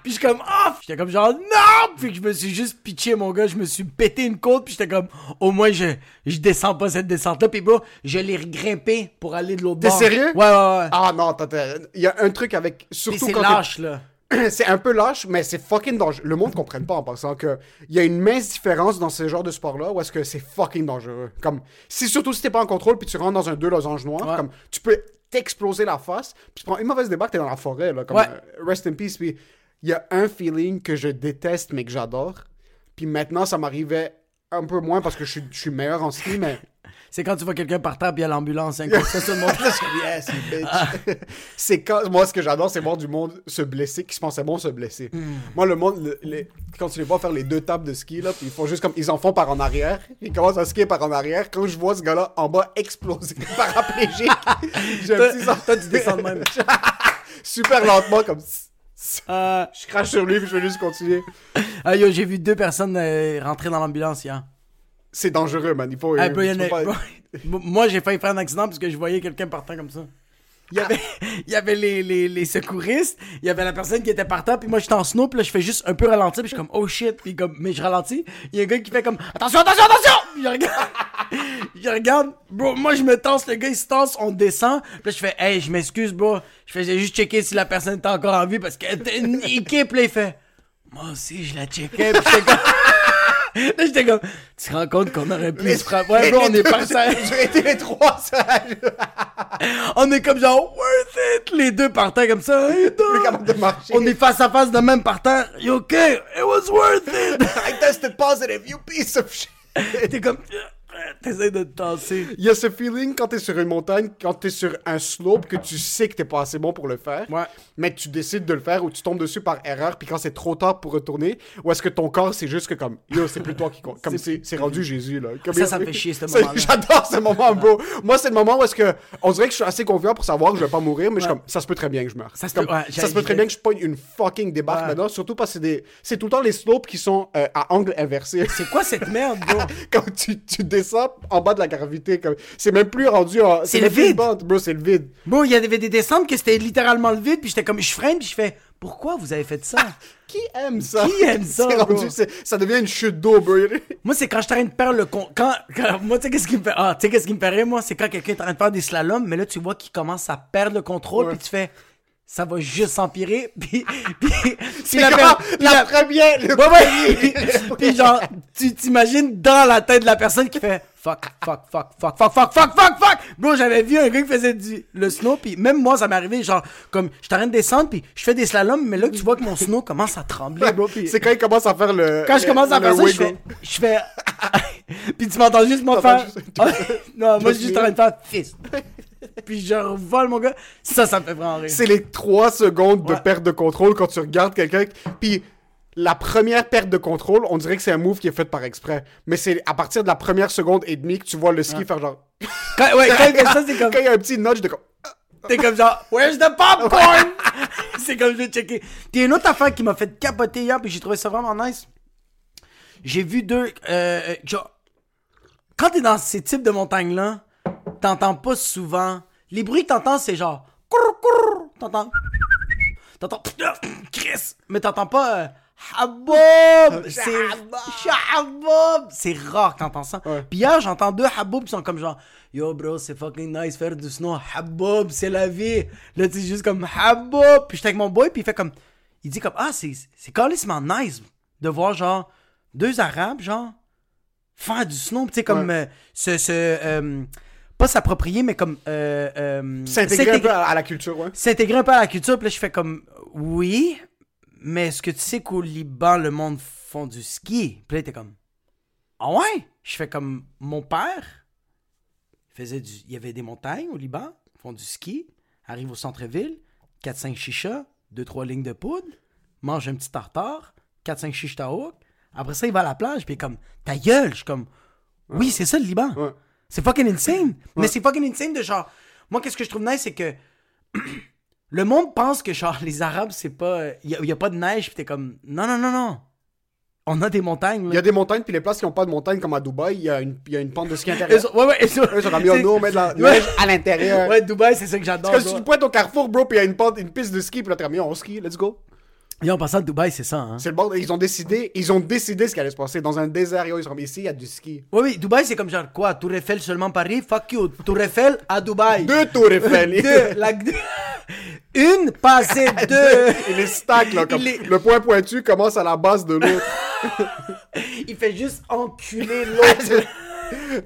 Puis je suis comme, ah! J'étais comme genre, non! Puis je me suis juste pitché, mon gars, je me suis pété une côte, puis j'étais comme, au moins, je, je descends pas cette descente-là. Puis bro, je l'ai grimpé pour aller de l'autre T'es bord. sérieux? Ouais, ouais, ouais. Ah non, t'as- il y a un truc avec, surtout quand t'es- lâche, là. c'est un peu lâche, mais c'est fucking dangereux. Le monde ne comprenne pas en pensant que il y a une mince différence dans ce genre de sport-là où est-ce que c'est fucking dangereux. Comme, si surtout si t'es pas en contrôle puis tu rentres dans un deux losanges noirs, Ouais. comme, tu peux t'exploser la face, puis tu prends une mauvaise débarque, t'es dans la forêt, là, comme, Ouais. euh, rest in peace, puis il y a un feeling que je déteste mais que j'adore, puis maintenant ça m'arrivait un peu moins parce que je suis, je suis meilleur en ski, mais C'est quand tu vois quelqu'un par terre puis il y a l'ambulance. hein, ça, tout le monde. Yes, bitch. c'est quand, moi, ce que j'adore, c'est voir du monde se blesser, qui se pensait bon se blesser. Moi, le monde, le- les- quand tu les vois faire les deux tables de ski, là, puis ils font juste comme, ils en font par en arrière, ils commencent à skier par en arrière. Quand je vois ce gars-là en bas exploser, paraplégique, j'ai un petit toi, tu descends de même. super lentement, comme, Euh, je crache sur lui, puis je vais juste continuer. ah, yo, j'ai vu deux personnes euh, rentrer dans l'ambulance hier. C'est dangereux, man. Il faut. Ah, euh, il pas- Moi, j'ai failli faire un accident parce que je voyais quelqu'un partant comme ça. Il y avait, il y avait les, les, les secouristes, il y avait la personne qui était par terre, puis moi j'étais en snow, puis là je fais juste un peu ralentir, puis je suis comme oh shit, puis comme, mais je ralentis. Il y a un gars qui fait comme attention, attention, attention! Puis je regarde, je regarde, bro, moi je me tense, le gars il se tense, on descend, puis là je fais hey, je m'excuse, bro, je faisais juste checker si la personne était encore en vie parce qu'elle était niquée, puis là il fait moi aussi je la checkais, puis j'étais comme. Là, j'étais comme, tu te rends compte qu'on aurait pu se frapper. Ouais, bro, on est pas sage. J'ai été les trois sages. On est comme genre, worth it! Les deux par terre comme ça. De marcher. On est face à face de même par terre. You okay? It was worth it! I tested positive, you piece of shit. T'es comme, t'essayes de te tasser. Il y a ce feeling quand t'es sur une montagne, quand t'es sur un slope, que tu sais que t'es pas assez bon pour le faire, Ouais. Mais tu décides de le faire ou tu tombes dessus par erreur, puis quand c'est trop tard pour retourner, ou est-ce que ton corps c'est juste que comme, yo, c'est plus toi qui compte, comme c'est rendu Jésus là. Comme, Ça, ça me fait chier, ce moment-là. J'adore ce moment, bro. Moi, c'est le moment où est-ce que, on dirait que je suis assez confiant pour savoir que je vais pas mourir, mais je suis comme, ça se peut très bien que je meure. Ça se Comme, ouais, ça se peut très bien que je pogne une fucking débarque Ouais. maintenant, surtout parce que c'est des, c'est tout le temps les slopes qui sont euh, à angle inversé. C'est quoi cette merde, bro? quand tu, tu descends en bas de la gravité, comme c'est même plus rendu en. C'est le vide. bro, c'est le vide. Bon, il y avait des descentes que c'était littéralement le vide, puis j'étais comme, je freine, puis je fais, pourquoi vous avez fait ça? Qui aime ça? Qui aime ça, rendu, ça devient une chute d'eau, bro. Moi, c'est quand je t'arrête de perdre le con. Quand, quand- moi, tu sais, qu'est-ce qui me fait. Ah, tu sais, qu'est-ce qui me fait rire, moi? C'est quand quelqu'un est en train de faire des slaloms, mais là, tu vois qu'il commence à perdre le contrôle, Ouais. puis tu fais. Ça va juste s'empirer, puis. puis, puis la, la la- première. le ouais. puis genre, tu t'imagines dans la tête de la personne qui fait fuck, fuck, fuck, fuck, fuck, fuck, fuck, fuck, fuck. Bro, j'avais vu un gars qui faisait du, le snow, puis même moi, ça m'est arrivé, genre, comme, je t'arrête de descendre, puis je fais des slaloms, mais là, tu vois que mon snow commence à trembler, bro, puis C'est quand il commence à faire le. quand je commence à faire ça, je fais, je fais, puis tu m'entends juste moi faire, juste- non, moi, je suis juste en train de faire fist. puis je revole mon gars, ça, ça me fait vraiment rire. C'est les trois secondes de Ouais. perte de contrôle quand tu regardes quelqu'un. Puis la première perte de contrôle, on dirait que c'est un move qui est fait par exprès. Mais c'est à partir de la première seconde et demie que tu vois le ski faire genre. Quand, ouais, quand il fait ça, c'est comme, Quand il y a un petit nudge de comme. T'es comme genre, where's the popcorn? c'est comme je vais checker. Puis une autre affaire qui m'a fait capoter hier, puis j'ai trouvé ça vraiment nice. J'ai vu deux. Euh, euh, genre, quand t'es dans ces types de montagnes-là, t'entends pas souvent. Les bruits que t'entends, c'est genre. T'entends. T'entends. Chris. Mais t'entends pas. euh, Haboub! C'est. Shaboub! C'est rare que t'entends ça. Ouais. Puis hier, j'entends deux Haboub qui sont comme genre. Yo, bro, c'est fucking nice faire du snow. Haboub, c'est la vie. Là, tu juste comme Haboub. Puis j'étais avec mon boy, puis il fait comme. Il dit comme. Ah, c'est c'est carrément nice de voir genre. Deux Arabes, genre. Faire du snow. Tu sais, comme. Ouais. euh, se euh, pas s'approprier, mais comme. euh, euh, S'intégrer un peu à, à la culture, ouais. s'intégrer un peu à la culture. Puis là, je fais comme, oui, mais est-ce que tu sais qu'au Liban, le monde font du ski? Puis là, était comme, ah ouais? Je fais comme, mon père faisait du... Il y avait des montagnes au Liban, font du ski, arrive au centre-ville, 4-5 chichas, 2-3 lignes de poudre, mange un petit tartare, 4-5 chiches taouk. Après ça, il va à la plage, puis comme, ta gueule! Je suis comme, oui, c'est ça le Liban. Ouais. C'est fucking insane. Mais c'est fucking insane de genre. Moi, qu'est-ce que je trouve nice, c'est que. le monde pense que genre les Arabes, c'est pas. Il y, a- pas de neige, pis t'es comme. Non, non, non, non. On a des montagnes, Il y a des montagnes, puis les places qui n'ont pas de montagnes, comme à Dubaï, il y a une, il y a une pente de ski intérieure. ouais, ouais, eux sont- Eux comme, yo, nous, on met de la Ouais. neige à l'intérieur. Ouais, Dubaï, c'est ça que j'adore. Parce que si tu pointes au carrefour, bro, puis il y a une, pente, une piste de ski, puis là, t'es comme, on skie, let's go. Yo, en passant, Dubaï, c'est ça, hein. C'est le bordel. Ils ont décidé, ils ont décidé ce qui allait se passer. Dans un désert, yo, ils sont ici, il y a du ski. Oui, oui, Dubaï, c'est comme genre quoi? Tour Eiffel seulement Paris? Fuck you. Tour Eiffel à Dubaï. Deux tours Eiffel. Deux, la- une, passer deux. Il est stack, là. Comme Il est- Le point pointu commence à la base de l'autre. Il fait juste enculer l'autre.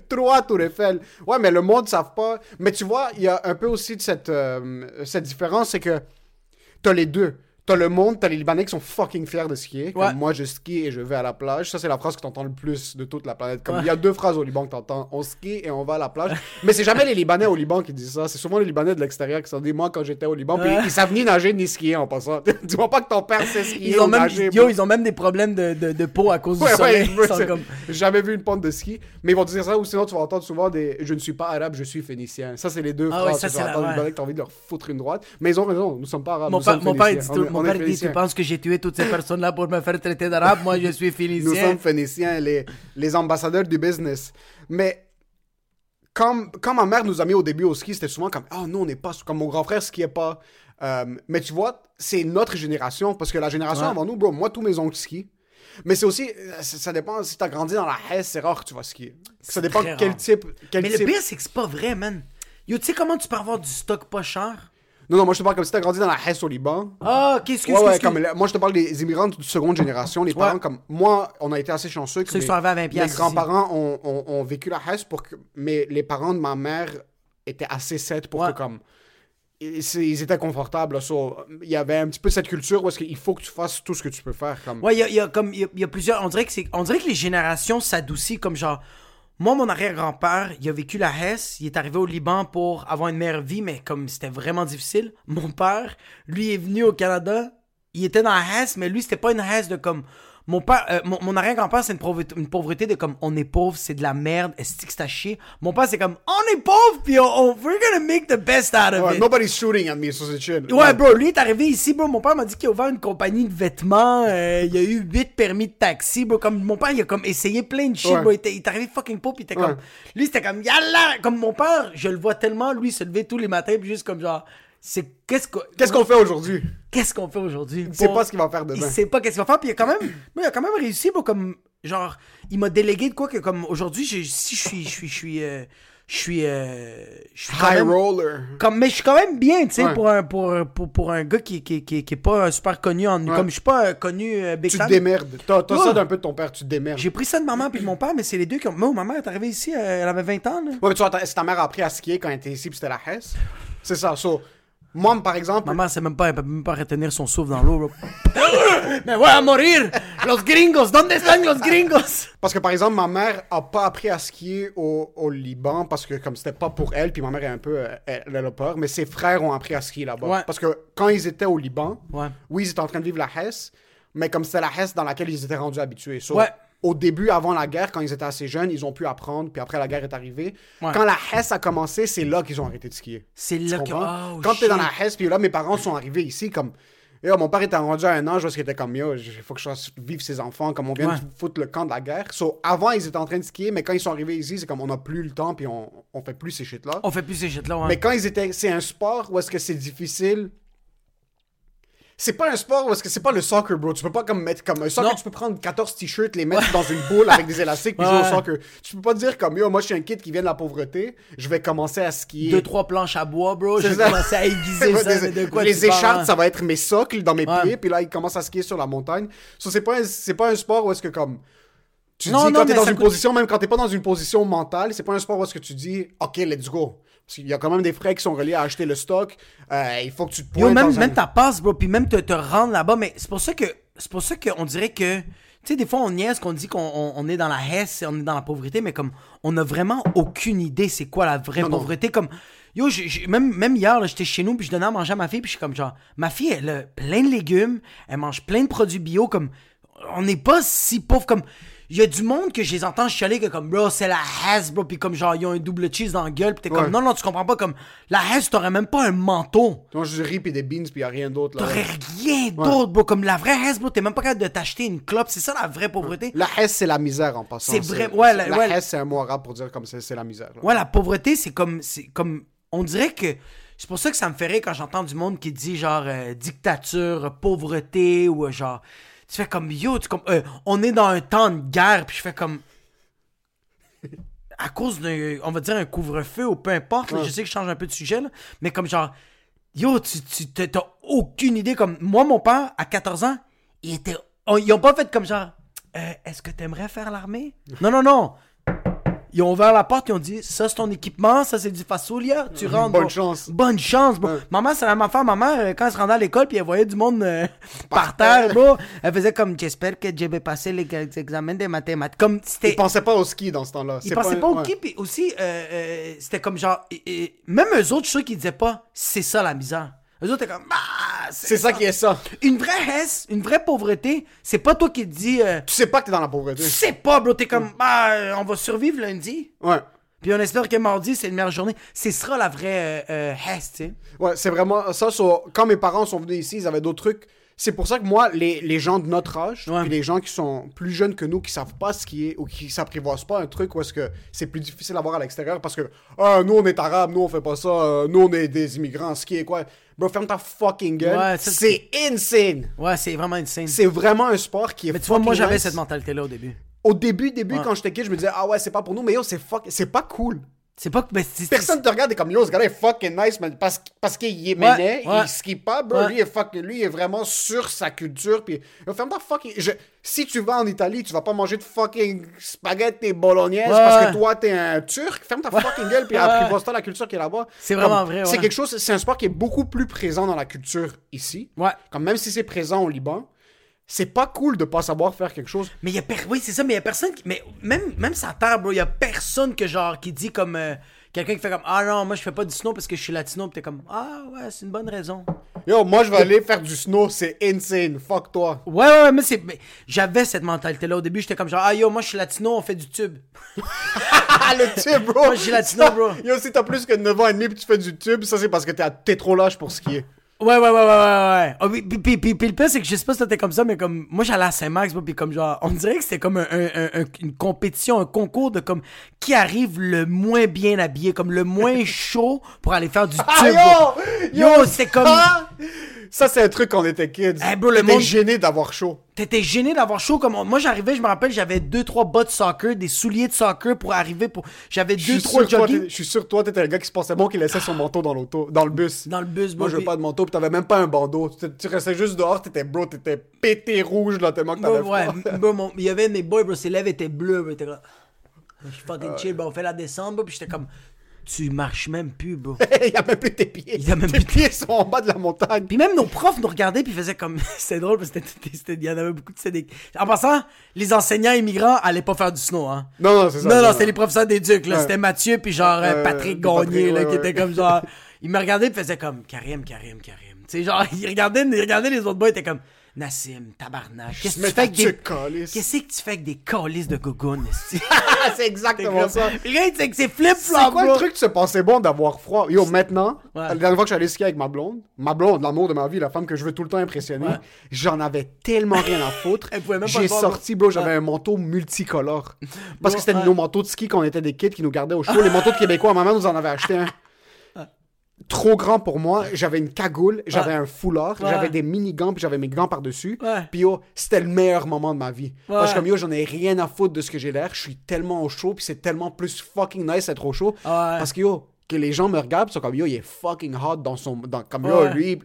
Trois Tour Eiffel. Ouais, mais le monde ne savent pas. Mais tu vois, il y a un peu aussi de cette, euh, cette différence, c'est que t'as les deux. T'as le monde, t'as les Libanais qui sont fucking fiers de skier. Comme Ouais. moi, je skie et je vais à la plage. Ça, c'est la phrase que t'entends le plus de toute la planète. Comme il y a deux phrases au Liban que t'entends. On skie et on va à la plage. mais c'est jamais les Libanais au Liban qui disent ça. C'est souvent les Libanais de l'extérieur qui sont dit, moi, quand j'étais au Liban, puis ils savent ni nager ni skier en passant. tu vois pas que ton père sait skier Ils ont, ou même, nager. yo, ils ont même des problèmes de, de, de peau à cause du soleil. ouais, c'est- comme- jamais vu une pente de ski. Mais ils vont dire ça, ou sinon tu vas entendre souvent des Je ne suis pas arabe, je suis phénicien. Ça, c'est les deux Ah phrases que tu vas entendre que t'as envie de leur foutre une droite. Mais ils ont raison, nous sommes pas arabes. Mon, nous sommes mon phéniciens. Mon on père dit. Tu penses que j'ai tué toutes ces personnes-là pour me faire traiter d'arabe? Moi, je suis Nous phénicien. sommes phéniciens, les, les ambassadeurs du business. Mais quand, quand ma mère nous a mis au début au ski, c'était souvent comme Ah, nous, on n'est pas. Comme mon grand frère skiait pas. Euh, mais tu vois, c'est notre génération. Parce que la génération Ouais. avant nous, bro, moi, tous mes oncles skient. Mais c'est aussi, euh, ça dépend, si t'as grandi dans la Hesse, c'est rare que tu vas skier. Ça dépend quel rare. type. Quel Mais type... le pire, c'est que c'est pas vrai, man. Yo, tu sais comment tu peux avoir du stock pas cher? Non, non, moi je te parle comme si t'as grandi dans la Hesse au Liban. Ah, qu'est-ce que Ouais, ouais, c'est comme, moi je te parle des immigrants de seconde génération. Les parents, comme moi, on a été assez chanceux que Ceux qui mes- sont arrivés à 20 mes piastres grands-parents ont, ont- ont vécu la Hesse, pour que, mais les parents de ma mère étaient assez secs pour Ouais. que comme. Ils, c'est- ils étaient confortables. là, so, il y avait un petit peu cette culture où est-ce qu'il faut que tu fasses tout ce que tu peux faire. Comme... Ouais, il y a, il y a comme il y a, il y a plusieurs. On dirait que c'est, on dirait que les générations s'adoucissent comme genre. Moi, mon arrière-grand-père, il a vécu la Hesse. Il est arrivé au Liban pour avoir une meilleure vie, mais comme c'était vraiment difficile. Mon père, lui, est venu au Canada. Il était dans la Hesse, mais lui, c'était pas une Hesse de comme. Mon père, euh, mon, mon arrière-grand-père, c'est une pauvreté, une pauvreté de comme on est pauvre, c'est de la merde, est-ce que c'est à chier? Mon père, c'est comme on est pauvre, puis on, on- we're gonna make the best out of Ouais, it. nobody's shooting at me, so c'est chill. Ouais, bro, lui est arrivé ici, bro. Mon père m'a dit qu'il a ouvert une compagnie de vêtements. euh, il a eu 8 permis de taxi, bro. Comme mon père, il a comme essayé plein de shit, Ouais. bro. Il, était- il est arrivé fucking pauvre, puis il était comme. Lui, c'était comme, yalla! Comme mon père, je le vois tellement, lui, se lever tous les matins, puis juste comme genre. C'est. Qu'est-ce qu'on Qu'est-ce qu'on fait aujourd'hui? Qu'est-ce qu'on fait aujourd'hui? Il sait pas ce qu'il va faire Il demain. sait pas qu'est-ce qu'il va faire, puis il a quand même. il a quand même réussi. Comme. Genre, il m'a délégué de quoi que, comme aujourd'hui, si je suis. Je suis. Je suis. euh, je suis. euh, je suis quand High même- roller. comme, mais je suis quand même bien, tu sais, Ouais. pour, un, pour, pour, pour un gars qui, qui, qui, qui est pas super connu. En, Comme je suis pas euh, connu euh, big Tu te démerdes. T'as t'as Ouais. ça d'un peu de ton père, tu te démerdes. J'ai pris ça de maman puis de mon père, mais c'est les deux qui ont. Moi, ma mère est arrivée ici, elle avait 20 ans. Là. Ouais, mais tu vois, ta- ta mère a appris à skier quand elle était ici, puis c'était la Hesse, c'est ça. So, moi, par exemple, Ma mère, c'est même pas, elle peut même pas retenir son souffle dans l'eau. Mais voy a morir! Los gringos! ¿Dónde están los gringos? Parce que par exemple, ma mère a pas appris à skier au, au Liban parce que comme c'était pas pour elle, puis ma mère est un peu, euh, elle, elle a peur, mais ses frères ont appris à skier là-bas. Ouais. Parce que quand ils étaient au Liban, Ouais. oui, ils étaient en train de vivre la Hesse, mais comme c'était la Hesse dans laquelle ils étaient rendus habitués. So, Ouais. Au début, avant la guerre, quand ils étaient assez jeunes, ils ont pu apprendre, puis après la guerre est arrivée. Ouais. Quand la Hesse a commencé, c'est là qu'ils ont arrêté de skier. C'est là que. Oh, Quand t'es dans la Hesse, puis là, mes parents sont arrivés ici, comme. Mon père était rendu à un âge où il était comme, yo, il faut que je fasse vivre ses enfants, comme on vient Ouais. de foutre le camp de la guerre. So, avant, ils étaient en train de skier, mais quand ils sont arrivés ici, c'est comme, on n'a plus le temps, puis on, on fait plus ces shit-là. On fait plus ces shit-là, ouais. Mais quand ils étaient. C'est un sport où est-ce que c'est difficile. C'est pas un sport est-ce que c'est pas le soccer, bro. Tu peux pas comme mettre comme un soccer, Non. tu peux prendre 14 t-shirts, les mettre dans une boule avec des élastiques puis jouer au soccer. Tu peux pas dire comme yo, moi je suis un kid qui vient de la pauvreté, je vais commencer à skier. Deux, trois planches à bois, bro. Je vais commencer à aiguiser ça. Des- mais de quoi les parles, écharpes, hein? ça va être mes socles dans mes Ouais. pieds, puis là, il commence à skier sur la montagne. So, c'est pas, un- c'est pas un sport où est-ce que comme. Tu Non, dis, non, quand t'es dans une coûte- position, même quand t'es pas dans une position mentale, c'est pas un sport où est-ce que tu dis, OK, let's go. Parce qu'il y a quand même des frais qui sont reliés à acheter le stock. Euh, il faut que tu te Yo, même, dans même un- ta passe, bro, puis même te, te rendre là-bas, mais c'est pour ça que c'est pour ça qu'on dirait que. Tu sais, des fois, on niaise qu'on dit qu'on on- on est dans la Hesse, on est dans la pauvreté, mais comme, on a vraiment aucune idée c'est quoi la vraie Non, non. pauvreté. Comme, yo, même, même hier, là, j'étais chez nous, puis je donnais à manger à ma fille, puis je suis comme, genre, ma fille, elle a plein de légumes, elle mange plein de produits bio, comme, on n'est pas si pauvre, comme, il y a du monde que je les entends chialer que comme, bro, c'est la Hesse, bro, puis comme, genre, ils ont un double cheese dans la gueule, puis t'es Ouais. comme, non, non, tu comprends pas, comme, la Hesse, t'aurais même pas un manteau. Tu manges du riz et des beans, puis il a rien d'autre. là. T'aurais rien d'autre, bro. Comme la vraie Hesse, bro, t'es même pas capable de t'acheter une clope. C'est ça la vraie pauvreté. La Hesse, c'est la misère en passant. C'est vrai- ouais, la- la ouais. C'est un mot arabe pour dire comme c'est c'est la misère. là. Ouais, la pauvreté, c'est comme, c'est comme, on dirait que, c'est pour ça que ça me rire quand j'entends du monde qui dit genre euh, dictature, pauvreté ou genre, tu fais comme yo, tu com- euh, on est dans un temps de guerre, puis je fais comme, à cause d'un, on va dire un couvre-feu ou peu importe, là, je sais que je change un peu de sujet, là, mais comme genre, Yo, tu, tu t'as aucune idée. Comme moi, mon père, à 14 ans, il était. ils ont pas fait comme genre. Euh, Est-ce que t'aimerais faire l'armée? Non, non, non. Ils ont ouvert la porte, ils ont dit Ça, c'est ton équipement, ça, c'est du fasoulia. Tu rentres. bonne chance. Bonne chance, bro. Maman, c'est la même affaire. Ma mère, euh, quand elle se rendait à l'école, puis elle voyait du monde euh, par terre, bro, elle faisait comme J'espère que je vais passer les les examens de mathématiques. Comme c'était. Ils pensaient pas au ski dans ce temps-là. Ils pensaient pas, au ouais. qui, puis aussi, euh, euh, c'était comme genre. et- et même eux autres, je suis sûr qu'ils disaient pas C'est ça la misère. Eux autres, étaient comme Ah, C'est ça qui est ça. Une vraie haisse, une vraie pauvreté, c'est pas toi qui te dis. euh, Tu sais pas que t'es dans la pauvreté. tu sais pas, bro, t'es comme Ah, euh, on va survivre lundi. Ouais. Puis on espère que mardi, c'est une meilleure journée. C'est sera la vraie euh, euh, haisse, tu sais. Ouais, c'est vraiment ça. Quand mes parents sont venus ici, ils avaient d'autres trucs. C'est pour ça que moi, les, les gens de notre âge, Ouais. puis les gens qui sont plus jeunes que nous, qui savent pas ce qui est, ou qui s'apprivoisent pas un truc où est-ce que c'est plus difficile à voir à l'extérieur parce que, ah, nous on est arabes, nous on fait pas ça, euh, nous on est des immigrants, ce qui est quoi. Bro, ferme ta fucking gueule. Ouais, c'est insane. Ouais, c'est vraiment insane. C'est vraiment un sport qui est Mais tu vois, moi, j'avais cette mentalité-là au début. Au début, début, Ouais. quand j'étais kid, je me disais, ah ouais, c'est pas pour nous, mais yo, c'est fuck, c'est pas cool. C'est pas que. ben, Personne te regarde et comme yo, ce gars-là est fucking nice, mais parce, parce qu'il est Ouais, ouais. il skie pas, bro. Ouais. Lui, est fucking, lui est vraiment sur sa culture. Puis, yo, ferme ta fucking. je- si tu vas en Italie, tu vas pas manger de fucking spaghetti bolognaise parce que toi, t'es un turc. Ferme ta fucking gueule, puis Ouais. apprivoise-toi la culture qui est là-bas. C'est vraiment Comme, vrai, C'est quelque chose, c'est un sport qui est beaucoup plus présent dans la culture ici. Ouais. Comme même si c'est présent au Liban, c'est pas cool de pas savoir faire quelque chose. Mais il y a per- oui, c'est ça, mais il y a personne qui mais même même sa terre, bro, il y a personne que genre qui dit comme euh, quelqu'un qui fait comme ah non, moi je fais pas du snow parce que je suis latino, puis t'es comme ah ouais, c'est une bonne raison. Yo, moi, je vais aller faire du snow, c'est insane. Fuck toi. Ouais ouais, ouais mais c'est mais j'avais cette mentalité là au début, j'étais comme genre ah yo, moi je suis latino, on fait du tube. Ah, le tube, bro! Moi, je suis latino, bro. Yo, si t'as plus que 9 ans et demi puis tu fais du tube, ça c'est parce que t'es trop lâche pour skier. Ouais, ouais, ouais, ouais, ouais, ouais. Oui, puis, puis, puis, puis le pire, c'est que je sais pas si t'étais comme ça, mais comme, moi, j'allais à Saint-Max, puis comme genre, on dirait que c'était comme un, un- un- un- une compétition, un concours de comme, qui arrive le moins bien habillé, comme le moins chaud pour aller faire du tube. Ah, bro. yo! Yo, c'est comme, Ah! Ça, c'est un truc quand on était kids. Eh, bro, le T'étais monde- gêné d'avoir chaud. t'étais gêné d'avoir chaud, comme, moi, j'arrivais, je me rappelle, j'avais deux, trois bas de soccer, des souliers de soccer pour arriver pour, j'avais Je deux, suis trois sûr, toi, jogging t'es- je suis sûr que toi, t'étais le gars qui se pensait bon qui laissait son manteau dans l'auto, dans le bus. dans le bus, Moi, bro, je veux puis- pas de manteau, pis t'avais même pas un bandeau. Tu, tu restais juste dehors, t'étais bro, t'étais pété rouge là, tellement que t'avais Bro, ouais, froid. bro, mon- il y avait mes boys, bro, ses lèvres étaient bleues, bro, il était comme, je suis fucking chill, bro, on fait la descente, bro, puis j'étais comme, tu marches même plus, bro. Il y a même plus tes pieds. Il y a même tes plus- pieds sont en bas de la montagne. Puis même nos profs nous regardaient puis faisaient comme c'était drôle parce que il y en avait beaucoup de des- En passant, les enseignants immigrants allaient pas faire du snow hein. Non, non, c'est ça. non non, c'était les professeurs des ducs là, Ouais. c'était Mathieu puis genre euh, Euh, Patrick Patrick, Gagné là ouais, qui était comme genre ils me regardaient puis faisaient comme Karim Karim Karim. Tu sais genre ils regardaient ils regardaient les autres boys étaient comme Nassim, tabarnak. Qu'est-ce que tu fais avec des. Qu'est-ce que tu fais avec des calices de gogoon c'est exactement ça. Le gars, c'est que c'est flip C'est flop. quoi le truc se penser bon d'avoir froid? Yo, maintenant, la dernière fois que j'allais skier avec ma blonde, ma blonde, l'amour de ma vie, la femme que je veux tout le temps impressionner, j'en avais tellement rien à foutre. J'ai sorti, bro, j'avais un manteau multicolore. Parce que c'était nos manteaux de ski quand on était des kids qui nous gardaient au chaud. Les manteaux de Québécois, ma mère nous en avait acheté un. Trop grand pour moi, j'avais une cagoule, j'avais un foulard, Ouais. j'avais des mini-gants, puis j'avais mes gants par-dessus. Ouais. Puis yo, c'était le meilleur moment de ma vie. Parce que comme yo, j'en ai rien à foutre de ce que j'ai l'air, je suis tellement au chaud, puis c'est tellement plus fucking nice d'être au chaud. Parce que yo, que les gens me regardent, sont comme yo, il est fucking hot dans son. Dans, comme yo, lui,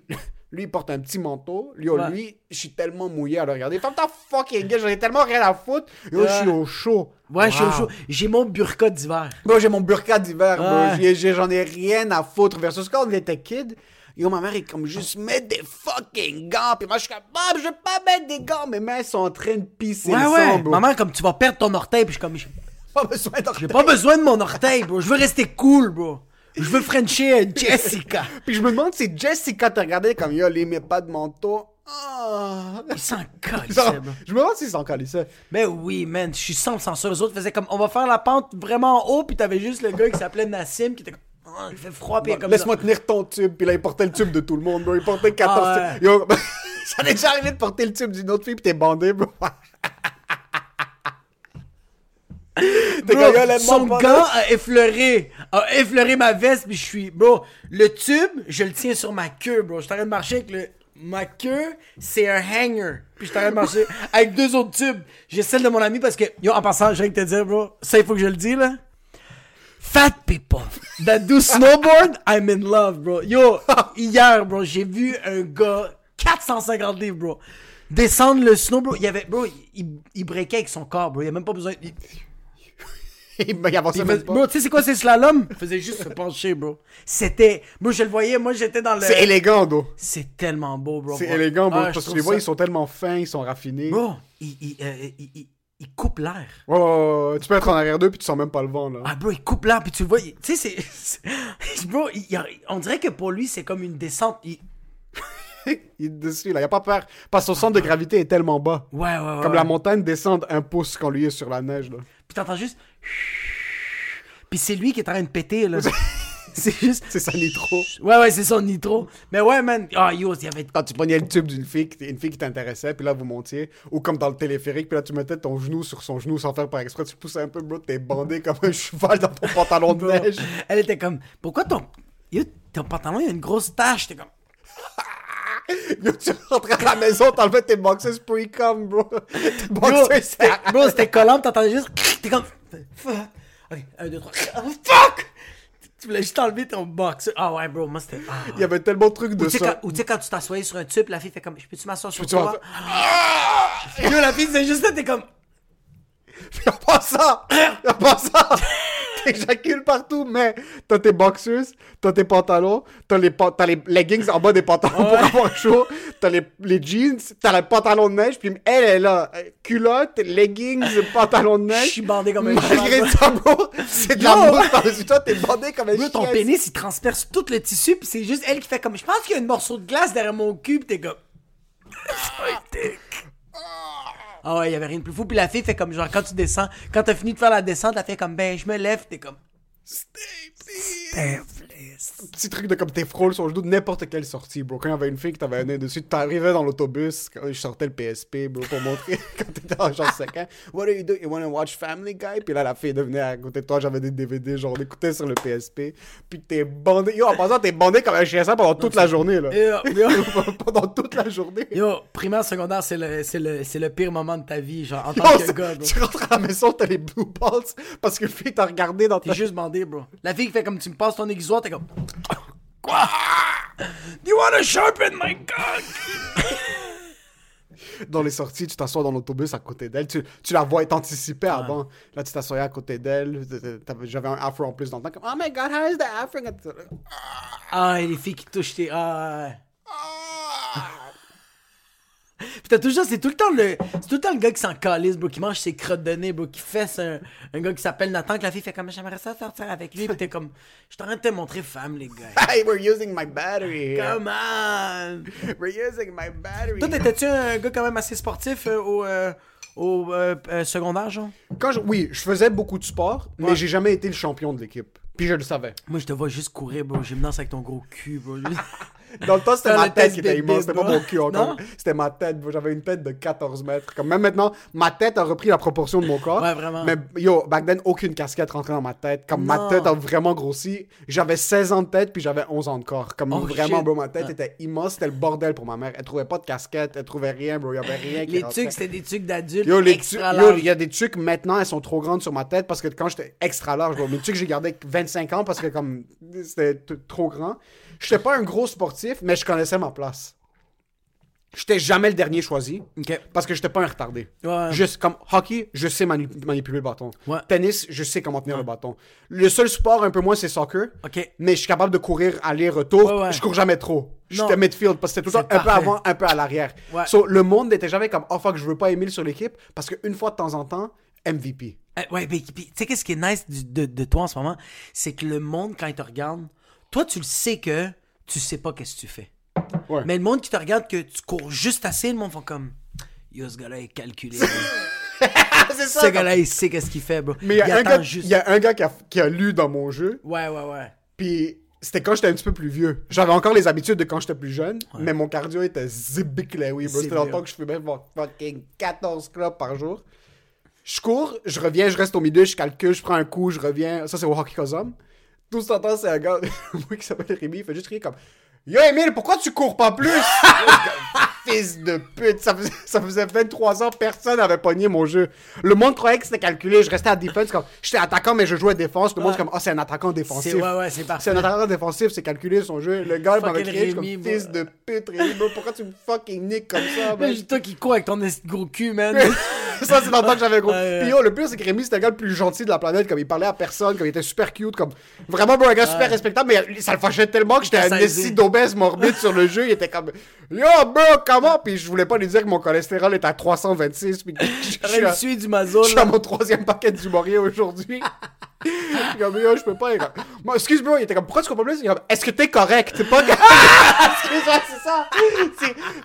lui, il porte un petit manteau. Yo, Ouais. lui, je suis tellement mouillé à le regarder. Ferme ta fucking gueule, j'en ai tellement rien à foutre. Yo, je Ouais. suis au chaud. Ouais, je suis au chaud. J'ai mon burqa d'hiver. Moi, j'ai mon burqa d'hiver. Ouais. J'en ai rien à foutre. Versus quand on était kid, yo, ma mère est comme juste mettre des fucking gants. Puis moi, je suis comme, Bob, je veux pas mettre des gants. Mes mains sont en train de pisser Ouais, le ouais. sang, bro. Maman, comme tu vas perdre ton orteil, puis je suis comme, j'ai pas besoin d'en j'ai pas besoin de mon orteil, bro. Je veux rester cool, bro. Je veux Frencher Jessica. Puis je me demande si Jessica t'a regardé comme, yo, les mets pas de manteau. Ah. Il s'en Seb. je me demande s'ils s'en calissaient. Mais oui, man, je suis 100% sûr. Les autres faisaient comme, on va faire la pente vraiment haut, puis t'avais juste le gars qui s'appelait Nassim, qui était comme, Ah, il fait froid, puis il est comme Laisse-moi tenir ton tube. Puis là, il portait le tube de tout le monde, bro. Il portait 14 Ah ouais. tubes. Yo, ça m'est déjà arrivé de porter le tube d'une autre fille, puis t'es bandé, bro. Bro, laisse-moi son gant là. a effleuré, a effleuré ma veste, puis je suis, bro, le tube, je le tiens sur ma queue, bro. Je train de marcher avec le, ma queue, c'est un hanger. Puis je train de marcher avec deux autres tubes. J'ai celle de mon ami parce que, yo, en passant, j'ai rien que te dire, bro, ça, il faut que je le dise, là. Fat people that do snowboard, I'm in love, bro. Yo, hier, bro, j'ai vu un gars 450 livres, bro. Descendre le snow, bro. Il y avait, bro, il, il breakait avec son corps, bro. Il a même pas besoin. Il, Il avançait même pas. bro, tu sais c'est quoi c'est slalom? Il faisait juste se pencher, bro. C'était, moi je le voyais, moi j'étais dans le. C'est élégant, Do. C'est tellement beau, bro. C'est bro. élégant, bro. Ah, parce que tu les vois, ils sont tellement fins, ils sont raffinés. Bro, il, il, euh, il, coupe l'air. Ouais, ouais, ouais. Tu peux être en arrière d'eux puis tu sens même pas le vent, là. Ah, bro, il coupe l'air, puis tu le vois. il- Tu sais, c'est. Bro, il- on dirait que pour lui, c'est comme une descente. Il- Il est dessus, là. Il a pas peur. Parce que son centre de gravité est tellement bas. Ouais, ouais, ouais. Comme ouais. la montagne descend un pouce quand lui est sur la neige, là. Puis t'entends juste. Puis c'est lui qui est en train de péter, là. c'est juste. C'est ça, nitro. Ouais, ouais, c'est son nitro. Mais ouais, man. Ah, yo, il y avait. Quand tu prenais le tube d'une fille, qui- une fille qui t'intéressait, puis là, vous montiez. Ou comme dans le téléphérique, puis là, tu mettais ton genou sur son genou sans faire par exprès. Tu poussais un peu, bro. T'es bandé comme un cheval dans ton pantalon de neige. Elle était comme. Pourquoi ton. Yo, ton pantalon, il y a une grosse tache. T'es comme. Yo, tu rentrais à la maison, t'enlevais tes boxers pre-com, bro. Tes c'était, bro, c'était collant, t'entendais juste. T'es comme. Fuck. Ok, un, deux, trois. Oh, fuck! Tu voulais juste enlever ton box. Ah ouais, bro, moi c'était. ah, Il y avait tellement de trucs de Ou tu sais, ça. quand, ou tu sais, quand tu t'assoyais sur un tube, la fille fait comme. Je peux-tu m'asseoir sur toi? Yo, la fille, c'est juste ça, t'es comme. Y'a pas ça! Y'a pas ça! T'éjacules partout, mais t'as tes boxers, t'as tes pantalons, t'as les, t'as les leggings en bas des pantalons pour avoir chaud, t'as les, les jeans, t'as le pantalon de neige, puis elle est là, culotte, leggings, pantalon de Je neige. suis bandé comme un Malgré ça, bro, c'est de la mousse par-dessus toi, t'es bandé comme un Bro, ton chien. pénis, il transperce tout le tissu, pis c'est juste elle qui fait comme. Je pense qu'il y a un morceau de glace derrière mon cul, pis t'es comme. Ah ouais, il y avait rien de plus fou. Puis la fille fait comme genre quand tu descends, quand t'as fini de faire la descente, elle fait comme ben je me lève, t'es comme. Petit truc de comme t'es frôles sur le dos de n'importe quelle sortie, bro. Quand il y avait une fille que t'avais un œil dessus, t'arrivais dans l'autobus, je sortais le PSP, bro, pour montrer quand t'étais en genre 5 ans. What do you do? You wanna watch Family Guy? Puis là, la fille devenait à côté de toi, j'avais des DVD, genre, on écoutait sur le PSP. Puis t'es bandé. Yo, en passant, t'es bandé comme un chien ça pendant toute la journée, là. Yo, yo. pendant toute la journée. Yo, primaire, secondaire, c'est le, c'est le, c'est le pire moment de ta vie, genre, en tant que gars, bro. tu rentres à la maison, t'as les blue balls parce que le fille t'a regardé dans ta T'es juste bandé, bro. La fille qui fait comme tu me passes ton aiguisoire, t'es comme. Quoi? Do you wanna sharpen my cock? dans les sorties, tu t'assois dans l'autobus à côté d'elle. Tu, tu la vois, t'anticipais avant. Là, tu t'assoyais à côté d'elle. J'avais un afro en plus dans le temps. Comme, oh my god, how is the afro? Ah, et les filles qui touchent tes. Ah, ouais. T'as toujours, c'est tout le temps le, c'est tout le temps le gars qui s'en calisse, bro, qui mange ses crottes de nez, bro, qui fesse un, un gars qui s'appelle Nathan, que la fille fait comme, j'aimerais ça sortir avec lui, pis t'es comme, je suis en train de te montrer femme, les gars. Hey, we're using my battery. here. Come on! We're using my battery. Toi, t'étais-tu un gars quand même assez sportif euh, au, euh, au euh, euh, secondaire, genre? Quand je- oui, je faisais beaucoup de sport, mais Ouais. j'ai jamais été le champion de l'équipe. Puis je le savais. Moi, je te vois juste courir, bro, gymnase avec ton gros cul, bro. Dans le temps, c'était ma tête qui était immense. C'était pas mon cul encore. C'était ma tête. J'avais une tête de 14 mètres. Comme même maintenant, ma tête a repris la proportion de mon corps. Ouais, vraiment. Mais yo, back then, aucune casquette rentrait dans ma tête. Comme ma tête a vraiment grossi. J'avais 16 ans de tête, puis j'avais 11 ans de corps. Comme Oh, vraiment, shit. bro, ma tête était immense. C'était le bordel pour ma mère. Elle trouvait pas de casquette. Elle trouvait rien, bro. Il y avait rien qui Les rentrait. trucs, c'était des trucs d'adultes. Yo, les il y a des trucs maintenant, elles sont trop grandes sur ma tête parce que quand j'étais extra large, bro, mes trucs, j'ai gardé 25 ans parce que comme c'était trop grand. J'étais pas un gros sportif, mais je connaissais ma place. J'étais jamais le dernier choisi parce que j'étais pas un retardé. Ouais. Juste comme hockey, je sais mani- manipuler le bâton. Ouais. Tennis, je sais comment tenir le bâton. Le seul sport un peu moins, c'est soccer. Mais je suis capable de courir aller-retour. Je cours jamais trop. J'étais midfield parce que c'était tout le temps un peu avant, un peu à l'arrière. So, le monde n'était jamais comme oh fuck, je veux pas Emile sur l'équipe parce qu'une fois de temps en temps, MVP. Euh, ouais, mais tu sais, qu'est-ce qui est nice du- de, de toi en ce moment? C'est que le monde, quand il te regarde, toi, tu le sais que tu sais pas qu'est-ce que tu fais. Ouais. Mais le monde qui te regarde, que tu cours juste assez, le monde font comme Yo, ce gars-là est calculé. c'est ce gars-là, il sait qu'est-ce qu'il fait, bro. Mais il y, a un gars- juste. il y a un gars qui a, qui a lu dans mon jeu, Ouais, ouais, ouais. puis c'était quand j'étais un petit peu plus vieux. J'avais encore les habitudes de quand j'étais plus jeune, mais mon cardio était zibiclé, bro. C'était longtemps que je fumais mon fucking 14 clubs par jour. Je cours, je reviens, je reste au milieu, je calcule, je prends un coup, je reviens. Ça, c'est au hockey Cosum. Tout ce temps, c'est un gars moi, qui s'appelle Rémi, il fait juste rire comme Yo, Emile, pourquoi tu cours pas plus? fils de pute. Ça faisait, ça faisait 23 ans, personne n'avait pogné mon jeu. Le monde croyait que c'était calculé. Je restais à défense. Comme, j'étais attaquant, mais je jouais défense. Le monde, Ouais. c'est comme, oh, c'est un attaquant défensif. C'est- ouais, ouais, c'est parfait. C'est un attaquant défensif, c'est calculé son jeu. Le gars, m'avait crié, comme, fils de pute, Rémi, bro. Pourquoi tu me fucking niques comme ça, man? j'ai toi qui cours avec ton gros cul, man. ça, c'est dans le temps que j'avais gros. Ouais, ouais. Puis yo, le pire, c'est que Rémi, c'était le gars le plus gentil de la planète. Comme il parlait à personne, comme il était super cute. Comme vraiment, bro, un gars super respectable. Mais ça le fâchait tellement que j'étais un d'obèse morbide sur le jeu. Il était comme Yo, bro, comment? Puis je voulais pas lui dire que mon cholestérol est à 326. Puis je- je suis à- du je mazol. suis à mon troisième paquet du Maurier aujourd'hui. Je comme, yo, je peux pas. Il est comme, Moi, excuse moi il était comme, pourquoi tu comprends plus? Il est comme, est-ce que t'es correct? C'est pas Excuse-moi, c'est ça.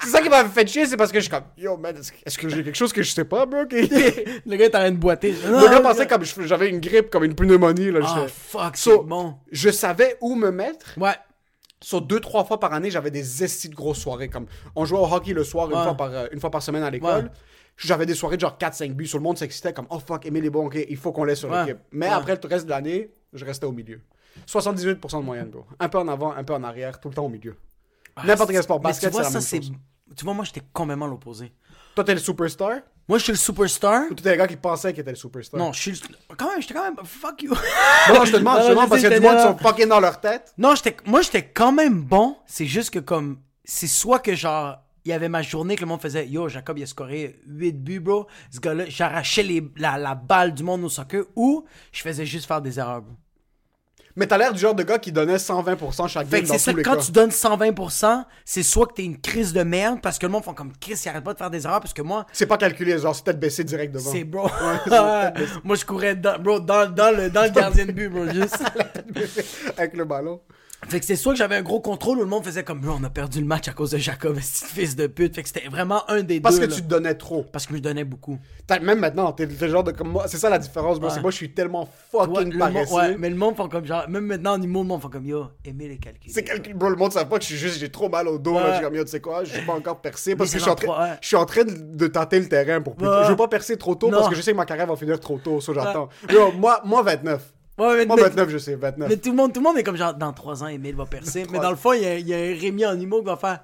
C'est- ça qui m'a fait chier, c'est parce que je suis comme, yo, man, est-ce que- j'ai quelque chose que je sais pas, bro? Le gars est en train de boiter. Le gars pensait comme je- j'avais une grippe, comme une pneumonie, là. Ah, fuck, So, c'est bon. Je savais où me mettre. Ouais. Sur deux, trois fois par année, j'avais des estis de grosses soirées. Comme, on jouait au hockey le soir, une, Ouais. fois, par, euh, une fois par semaine à l'école. Ouais. J'avais des soirées de genre 4-5 buts. Sur le monde s'excitait comme, oh fuck, Emile est bon, ok, il faut qu'on l'ait sur Ouais. l'équipe. Mais après le reste de l'année, je restais au milieu. 78% de moyenne, bro. Un peu en avant, un peu en arrière, tout le temps au milieu. N'importe quel sport. Basket, c'est la même chose. Tu vois, moi, j'étais complètement l'opposé. Toi, t'es le superstar? Moi, je suis le superstar. ou t'étais le gars qui pensait qu'il était le superstar Non, je suis le... Quand même, j'étais quand même... Fuck you. Non, je te demande, je te demande parce qu'il y a du monde qui sont fucking dans leur tête. non, j'étais... Moi, j'étais quand même bon. C'est juste que, comme... C'est soit que, genre... Il y avait ma journée que le monde faisait Yo, Jacob, il a scoré 8 buts, bro. Ce gars-là, j'arrachais les... la, la balle du monde au soccer ou je faisais juste faire des erreurs, bro. Mais t'as l'air du genre de gars qui donnait 120% chaque Fait game dans c'est ça, tous les quand cas. tu donnes 120%, c'est soit que t'es une crise de merde parce que le monde font comme Chris, il arrête pas de faire des erreurs parce que moi, C'est pas calculé, genre c'est peut-être baissé direct devant. c'est bro. moi, je courais dans, bro, dans, dans le, dans le gardien de but, bro, juste. Avec le ballon. Fait que c'est soit que j'avais un gros contrôle où le monde faisait comme on a perdu le match à cause de Jacob, fils de pute. Fait que c'était vraiment un des Parce deux. que là. tu te donnais trop. Parce que je me donnais beaucoup. T'as- Même maintenant, t'es le genre de comme moi. C'est ça la différence, bro. C'est moi, je suis tellement Ouais, fucking le monde- paresseux. ouais, mais le monde font comme genre, même maintenant en humour, le monde font comme yo, aimer les calculs. C'est calcul, bro. Le monde savent pas que je suis juste, j'ai trop mal au dos. Ouais. Là, je suis comme, yo, tu sais quoi, je suis pas encore percé parce que je suis en train, ouais. je suis en train de, de tâter le terrain pour plus. Ouais. Je veux pas percer trop tôt Non. parce que je sais que ma carrière va finir trop tôt. Ça, j'attends. Yo, moi, moi, 29. Ouais, mais, Moi, mais- 29, je sais, 29. mais tout le monde, tout le monde est comme genre, dans 3 ans, Emile va percer. mais dans le fond, il y a, il y a un Rémi en humour qui va faire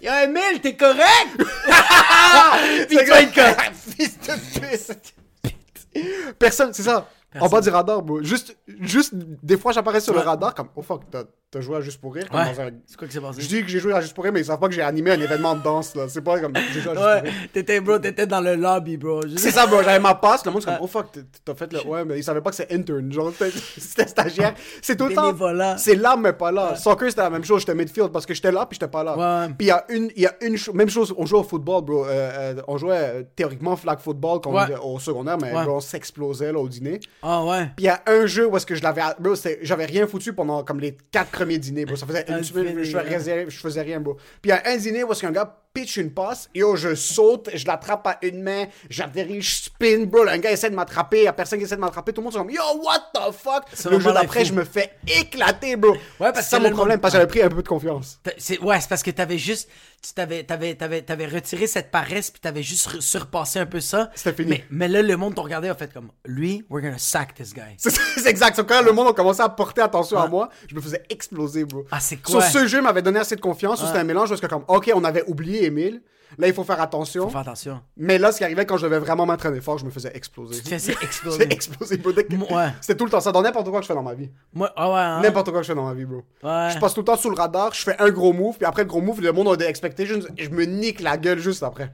Yo, Emile, t'es correct? Puis tu vas être correct. Fils de pute. Personne, c'est ça. En bas du radar, bro. Juste, juste, des fois, j'apparais sur le radar comme, oh fuck, t'as joué à Juste pour Rire. Ouais. Un... C'est quoi passé? Je dis que j'ai joué à Juste pour Rire, mais ils savent pas que j'ai animé un événement de danse, là. C'est pas comme. J'ai joué à Juste ouais. pour Rire. T'étais, bro, t'étais dans le lobby, bro. C'est ça, bro. J'avais ma passe. Le monde, c'est comme, oh fuck, t'as fait le. Ouais, mais ils savaient pas que c'est intern. Genre, c'était stagiaire. C'est tout le temps. C'est là, mais pas là. Ouais. Soccer, c'était la même chose. J'étais midfield parce que j'étais là, puis j'étais pas là. Puis il y a une, y a une. Même chose, on jouait au football, bro. Euh, euh, on jouait euh, théoriquement flag football au secondaire, mais bro, on s'explosait, là, au dîner. Ah ouais. Puis il y a un jeu où est-ce que je l'avais. Bro, j'avais rien foutu pendant comme les premier dîner, bro. Ça faisait une semaine, je, faisais, hein. je faisais rien, bro. Puis il y a un dîner où est-ce gars pitch une passe, yo, je saute, je l'attrape à une main, j'atterris, je spin, bro. Un gars essaie de m'attraper, il y a personne qui essaie de m'attraper, tout le monde se dit, yo, what the fuck? Le jour d'après, je me fais éclater, bro. Ouais, parce c'est ça mon problème, parce que j'avais pris un peu de confiance. C'est... Ouais, c'est parce que t'avais juste, tu t'avais, t'avais, t'avais, t'avais retiré cette paresse, puis t'avais juste surpassé un peu ça. C'était fini. Mais, mais là, le monde t'a regardé, a fait comme Lui, we're gonna sack this guy. C'est exact. So, quand le monde a commencé à porter attention à moi, je me faisais exploser, bro. Ah, c'est ce jeu m'avait donné assez de confiance. ou C'était un mélange parce que, comme, ok, on avait oublié Emile. Là, il faut faire attention. Faut faire attention. Mais là, ce qui arrivait quand je devais vraiment m'entraîner fort, je me faisais exploser. Tu te faisais exploser. explosé, bro. Ouais. C'était tout le temps ça. Dans n'importe quoi que je fais dans ma vie. Moi, ah ouais. hein? N'importe quoi que je fais dans ma vie, bro. Ouais. Je passe tout le temps sous le radar, je fais un gros move, puis après le gros move, le monde a des expectations, et je me nique la gueule juste après.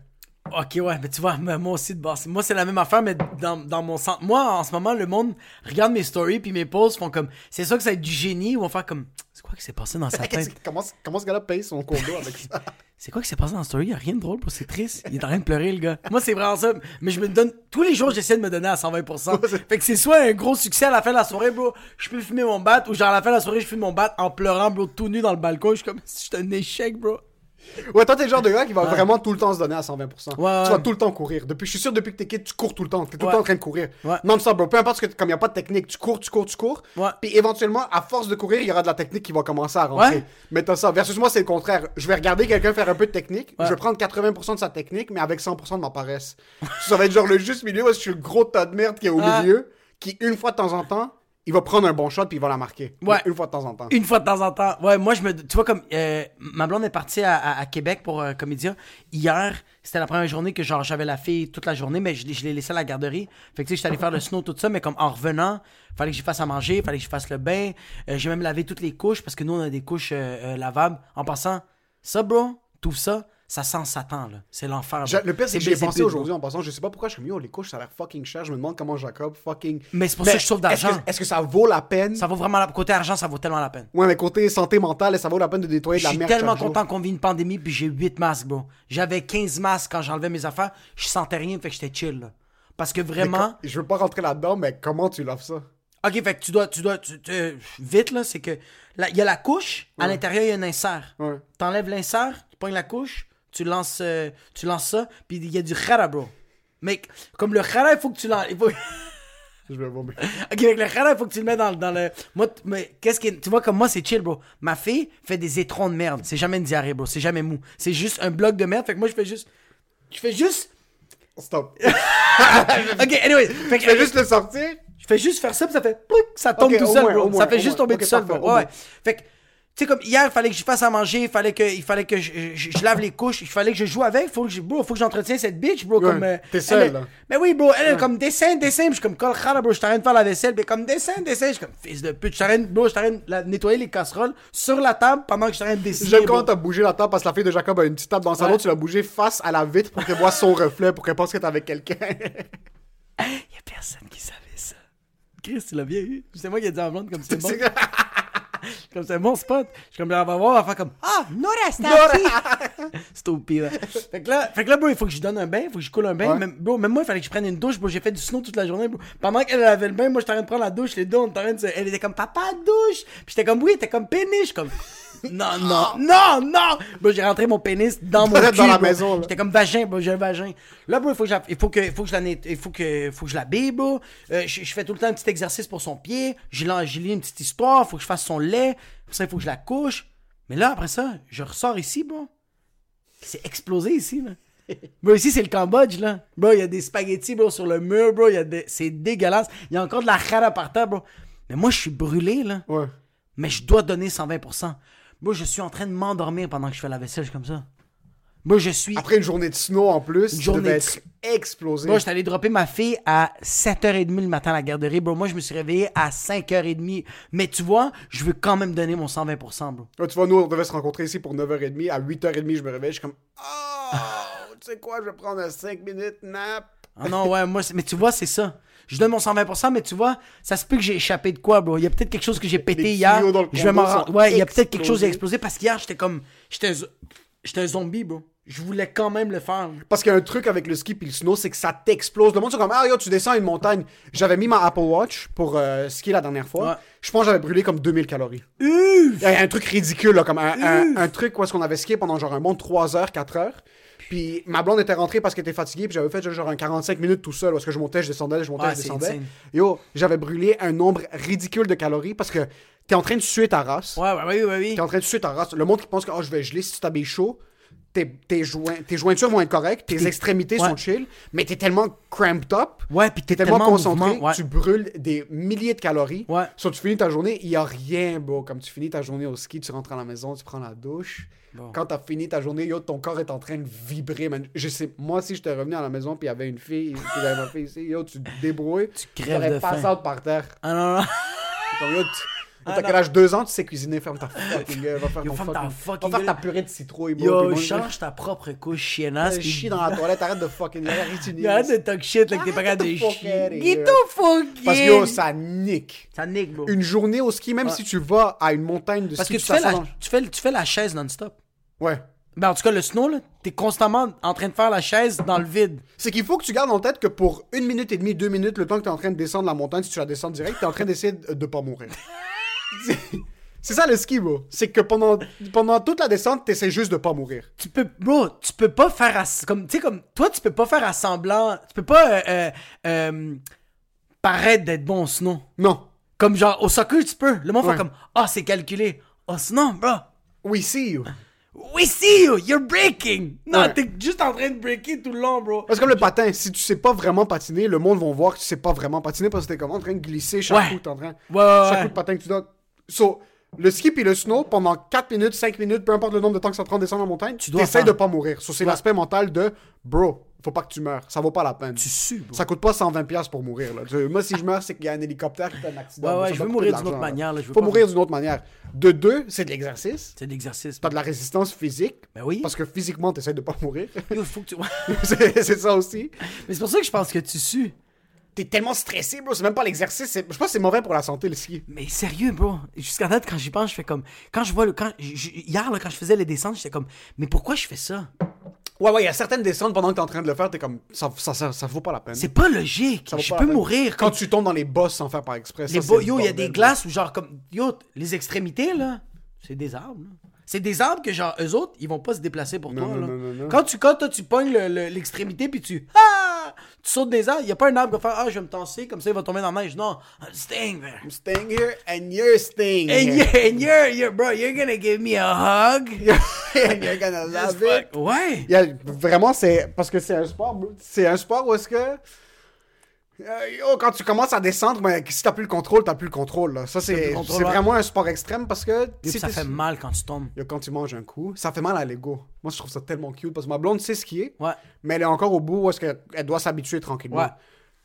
Ok, ouais, mais tu vois, moi aussi de base. Moi, c'est la même affaire, mais dans, dans mon sens. Moi, en ce moment, le monde regarde mes stories, puis mes posts font comme. C'est ça que ça va être du génie, ils vont faire comme. C'est quoi qui s'est passé dans sa tête? comment, comment ce gars-là paye son condo avec ça? C'est quoi qui s'est passé dans la story? Y a rien de drôle, bro, c'est triste. Il est en train de pleurer, le gars. Moi, c'est vraiment ça. Mais je me donne. Tous les jours, j'essaie de me donner à 120%. fait que c'est soit un gros succès à la fin de la soirée, bro. Je peux fumer mon bat, ou genre à la fin de la soirée, je fume mon bat en pleurant, bro, tout nu dans le balcon. Je suis comme. Je suis un échec, bro. Ouais, toi, t'es le genre de gars qui va vraiment tout le temps se donner à 120%. Ouais, tu ouais. vas tout le temps courir. Depuis, je suis sûr, depuis que t'es kid, tu cours tout le temps. T'es tout le temps en train de courir. Ouais. Non-stop, bro. Peu importe ce que, comme il n'y a pas de technique, tu cours, tu cours, tu cours. Puis éventuellement, à force de courir, il y aura de la technique qui va commencer à rentrer. Mais t'as ça. Versus moi, c'est le contraire. Je vais regarder quelqu'un faire un peu de technique. Je vais prendre 80% de sa technique, mais avec 100% de ma paresse. ça va être genre le juste milieu où je suis le gros tas de merde qui est au milieu, qui, une fois de temps en temps, il va prendre un bon shot puis il va la marquer. Ouais. Une fois de temps en temps. Une fois de temps en temps. Ouais, moi, je me. Tu vois, comme. euh, ma blonde est partie à, à- à Québec pour euh, Comédia. Hier, c'était la première journée que, genre, j'avais la fille toute la journée, mais je, l'ai- je l'ai laissée à la garderie. Fait que, tu sais, j'étais allé faire le snow, tout ça, mais comme en revenant, fallait que j'y fasse à manger, fallait que je fasse le bain. Euh, J'ai même lavé toutes les couches parce que nous, on a des couches euh, lavables. En passant, ça, bro, tout ça, ça sent Satan, là. C'est l'enfer. Je- le pire, c'est que j'y ai Belzébuth, pensé aujourd'hui en passant. Je sais pas pourquoi je suis comme yo, les couches, ça a l'air fucking cher. Je me demande comment Jacob fucking. Mais c'est pour ça que je sauve est-ce d'argent. que- Est-ce que ça vaut la peine? Ça vaut vraiment la... Côté argent, ça vaut tellement la peine. Ouais, mais côté santé mentale, ça vaut la peine de nettoyer de Je la suis merde. tellement chaque jour. content qu'on vit une pandémie, puis j'ai 8 masques, bro. J'avais 15 masques quand j'enlevais mes affaires. Je sentais rien, fait que j'étais chill, là. Parce que Mais vraiment. co- Je veux pas rentrer là-dedans, mais comment tu l'offres ça? Ok, fait que tu dois. Tu dois tu- tu- vite, là, c'est que. là, Il y a la couche, à l'intérieur, il y a un insert. Ouais. T'enlèves l'insert, tu pognes la couche, tu lances, euh, tu lances ça, puis il y a du khara, bro. Mec, comme le khara, il faut que tu l'enlèves. il faut- Je vais vomir. Ok, avec le khara, il faut que tu le mets dans, dans le. Moi, mais qu'est-ce qui. est- Tu vois, comme moi, c'est chill, bro. Ma fille fait des étrons de merde. C'est jamais une diarrhée, bro. C'est jamais mou. C'est juste un bloc de merde. Fait que moi, je fais juste. Je fais juste. Stop. Ok, anyway. Fait que, Je vais juste le sortir. je fais juste faire ça, puis ça fait. Ça tombe tout seul, moins, bro. moins, ça fait juste moins. tomber tout seul, bro. Ouais. moins. Fait que. Tu sais, comme hier, il fallait que je fasse à manger, il fallait que, il fallait que je, je- je lave les couches, il fallait que je joue avec, faut que je, bro, faut que j'entretienne cette bitch, bro. Ouais, comme, euh, t'es seul, là. Mais oui, bro, elle est comme dessin, dessin, je suis comme, col bro, je t'arrête de faire la vaisselle, puis comme dessin, dessin, je suis comme, fils de pute, je t'arrête, bro, je t'arrête de nettoyer les casseroles sur la table pendant que je t'arrête de dessiner. J'aime quand t'as bougé la table parce que la fille de Jacob a une petite table dans le salon, Ouais. tu l'as bougé face à la vitre pour qu'elle voit son reflet, pour qu'elle pense que t'es avec quelqu'un. Y a personne qui savait ça. Chris, tu l'as bien eu. C'est moi qui ai dit blonde comme c'est bon. Comme c'est mon spot. Je suis comme, elle va voir, elle va faire comme, ah, Nora, c'est aquí. Stupide. Fait que là, fait que là, bro, il faut que je donne un bain, il faut que je coule un bain. Ouais. Même, bro, même moi, il fallait que je prenne une douche, bro. J'ai fait du snow toute la journée, bro. Pendant qu'elle avait le bain, moi, j'étais en train de prendre la douche, les deux, on en train de se- Elle était comme, papa, douche. Puis j'étais comme, oui, t'es comme péniche, comme. Non, non, non, non! Bro, j'ai rentré mon pénis dans mon cul, dans la maison. J'étais comme vagin, bro, j'ai un vagin. Là, bro, il faut que, je la- il faut que, il faut que je la il faut que, faut que je l'habille, bro. Euh, je, je fais tout le temps un petit exercice pour son pied. J'ai lu une petite histoire, faut que je fasse son lait. Pour ça, il faut que je la couche. Mais là, après ça, je ressors ici, bro. C'est explosé ici, là. Bro, ici, c'est le Cambodge, là. Bro, il y a des spaghettis, bro, sur le mur, bro. Il y a des... C'est dégueulasse. Il y a encore de la khara par terre, bro. Mais moi, je suis brûlé, là. Ouais. Mais je dois donner 120%. Moi, je suis en train de m'endormir pendant que je fais la vaisselle, comme ça. Moi, je suis... Après une journée de snow en plus, Une journée de être explosé. Moi, j'étais allé dropper ma fille à 7h30 le matin à la garderie, bro. Moi, je me suis réveillé à 5h30. Mais tu vois, je veux quand même donner mon 120%, bro. Ouais, tu vois, nous, on devait se rencontrer ici pour 9h30. À 8h30, je me réveille. Je suis comme, oh, tu sais quoi, je vais prendre un 5 minutes nap. Ah non, ouais, moi, mais tu vois, c'est ça. Je donne mon 120%, mais tu vois, ça se peut que j'ai échappé de quoi, bro. Il y a peut-être quelque chose que j'ai pété Les hier. tuyaux dans le Je vais m'en rendre. Ouais, il y a peut-être quelque chose qui a explosé parce qu'hier, j'étais comme. J'étais un... zombie, bro. Je voulais quand même le faire. Parce qu'il y a un truc avec le ski puis le snow, c'est que ça t'explose. Le monde, c'est comme, ah, yo, tu descends une montagne. J'avais mis ma Apple Watch pour euh, skier la dernière fois. Ouais. Je pense que j'avais brûlé comme 2000 calories. Il y a un truc ridicule, là, comme un, un, un truc où est-ce qu'on avait skié pendant genre un bon 3 heures, 4 heures. Puis ma blonde était rentrée parce qu'elle était fatiguée, puis j'avais fait genre un 45 minutes tout seul, parce que je montais, je descendais, je montais, je descendais. Yo, j'avais brûlé un nombre ridicule de calories parce que t'es en train de suer ta race. Ouais, ouais, ouais, ouais, oui. T'es en train de suer ta race. Le monde qui pense que oh, je vais geler si tu t'habilles chaud, tes, tes, joints, tes jointures vont être correctes, tes extrémités ouais. sont chill, mais t'es tellement cramped up, Ouais, puis t'es tellement, tellement en concentré, mouvement, ouais. tu brûles des milliers de calories. Ouais. Tu finis ta journée, il y a rien, bro. Comme tu finis ta journée au ski, tu rentres à la maison, tu prends la douche. Bon. Quand t'as fini ta journée, yo, ton corps est en train de vibrer, man. Je sais, moi, si j'étais revenu à la maison puis il y avait une fille, puis avait ma fille ici, yo, tu te débrouilles. Tu crèves de faim. par terre. Ah non, non. Comme, yo, tu- T'as non. quel âge? Deux ans, tu sais cuisiner, ferme ta fucking gueule, va faire Yo, ferme ta fucking... fucking Va faire ta purée de citrouille, bro. Yo, change ta propre couche chiennasse. je puis- chie dans la toilette, arrête de fucking... Arrête Arrête de talk shit, là, que t'es pas capable de chier. Get the fuck Parce que yo, ça nique. Ça nique, bro. Une journée au ski, même Ouais. si tu vas à une montagne de Parce ski, que tu fais, la, tu, fais, tu fais la chaise non-stop. Ouais. Ben, en tout cas, le snow, là, t'es constamment en train de faire la chaise dans le vide. C'est qu'il faut que tu gardes en tête que pour une minute et demie, deux minutes, le temps que tu es en train de descendre la montagne, si tu la descends direct, tu es en train d'essayer de, de pas mourir. C'est- ça le ski, bro. C'est que pendant, pendant toute la descente, tu essaies juste de pas mourir. Tu peux, bro, tu peux pas faire à, comme, tu sais, comme, toi, tu peux pas faire à semblant, tu peux pas, euh, euh, euh, paraître d'être bon au snow. Non. Comme genre, au soccer, tu peux. Le monde Ouais. fait comme, ah, c'est calculé. Oh, sinon, bro. We see you. We see you, you're breaking. Non, Ouais. t'es juste en train de breaker tout le long, bro. C'est comme le patin. Si tu sais pas vraiment patiner, le monde va voir que tu sais pas vraiment patiner parce que t'es comme en train de glisser chaque Ouais. coup. T'es en train. Chaque coup de patin que tu donnes. So, le ski et le snow, pendant 4 minutes, 5 minutes, peu importe le nombre de temps que ça prend de descendre la montagne, tu dois essaies faire. de pas mourir. So, c'est Ouais. l'aspect mental de bro, faut pas que tu meurs. Ça vaut pas la peine. Tu sues, bro. Ça coûte pas 120$ piastres pour mourir. Là. Moi, si je meurs, c'est qu'il y a un hélicoptère qui fait un accident. Ouais, ouais, Ça je veux mourir de d'une autre manière, là, je veux Faut pas- mourir d'une autre manière. De deux, c'est de l'exercice. C'est de l'exercice. T'as de la résistance physique. Ben oui. Parce que physiquement, t'essaies de pas mourir. Il faut que tu... c'est c'est ça aussi. Mais c'est pour ça que je pense que tu sues. T'es tellement stressé, bro. C'est même pas l'exercice. Je pense que c'est mauvais pour la santé, le ski. Mais sérieux, bro. Jusqu'à date, quand j'y pense, je fais comme. Quand je vois le. Quand... Hier, là, quand je faisais les descentes, j'étais comme. Mais pourquoi je fais ça? Ouais, ouais, il y a certaines descentes pendant que t'es en train de le faire, t'es comme. Ça, ça, ça, ça vaut pas la peine. C'est pas logique. Ça vaut Je pas la peux peine. mourir. Quand tu tombes dans les bosses sans faire par exprès. Les ça, bo- Yo, il y a des glaces où, genre, comme. Yo, les extrémités, là, c'est des arbres, là. C'est des arbres que, genre, eux autres, ils vont pas se déplacer pour Non, toi, non, là. non. Quand tu, quand toi, tu pognes le- le- l'extrémité, puis tu. Ah! Tu sautes des arbres, il y a pas un arbre qui va faire Ah, je vais me tasser, comme ça, il va tomber dans la neige. Non, I'm staying there. I'm staying here and you're staying And here. you're, and you're, you're, bro, you're gonna give me a hug. and you're gonna love it. Ouais. Il y a- vraiment, c'est. Parce que c'est un sport, bro. C'est un sport où est-ce que. Euh, yo, quand tu commences à descendre, ben, si t'as plus le contrôle, t'as plus le contrôle. Là. Ça, c'est vraiment un sport extrême parce que. Si ça fait mal quand tu tombes. Yo, quand tu manges un coup, ça fait mal à l'ego. Moi, je trouve ça tellement cute parce que ma blonde sait skier, Ouais. mais elle est encore au bout où est-ce qu'elle doit s'habituer tranquillement. Ouais.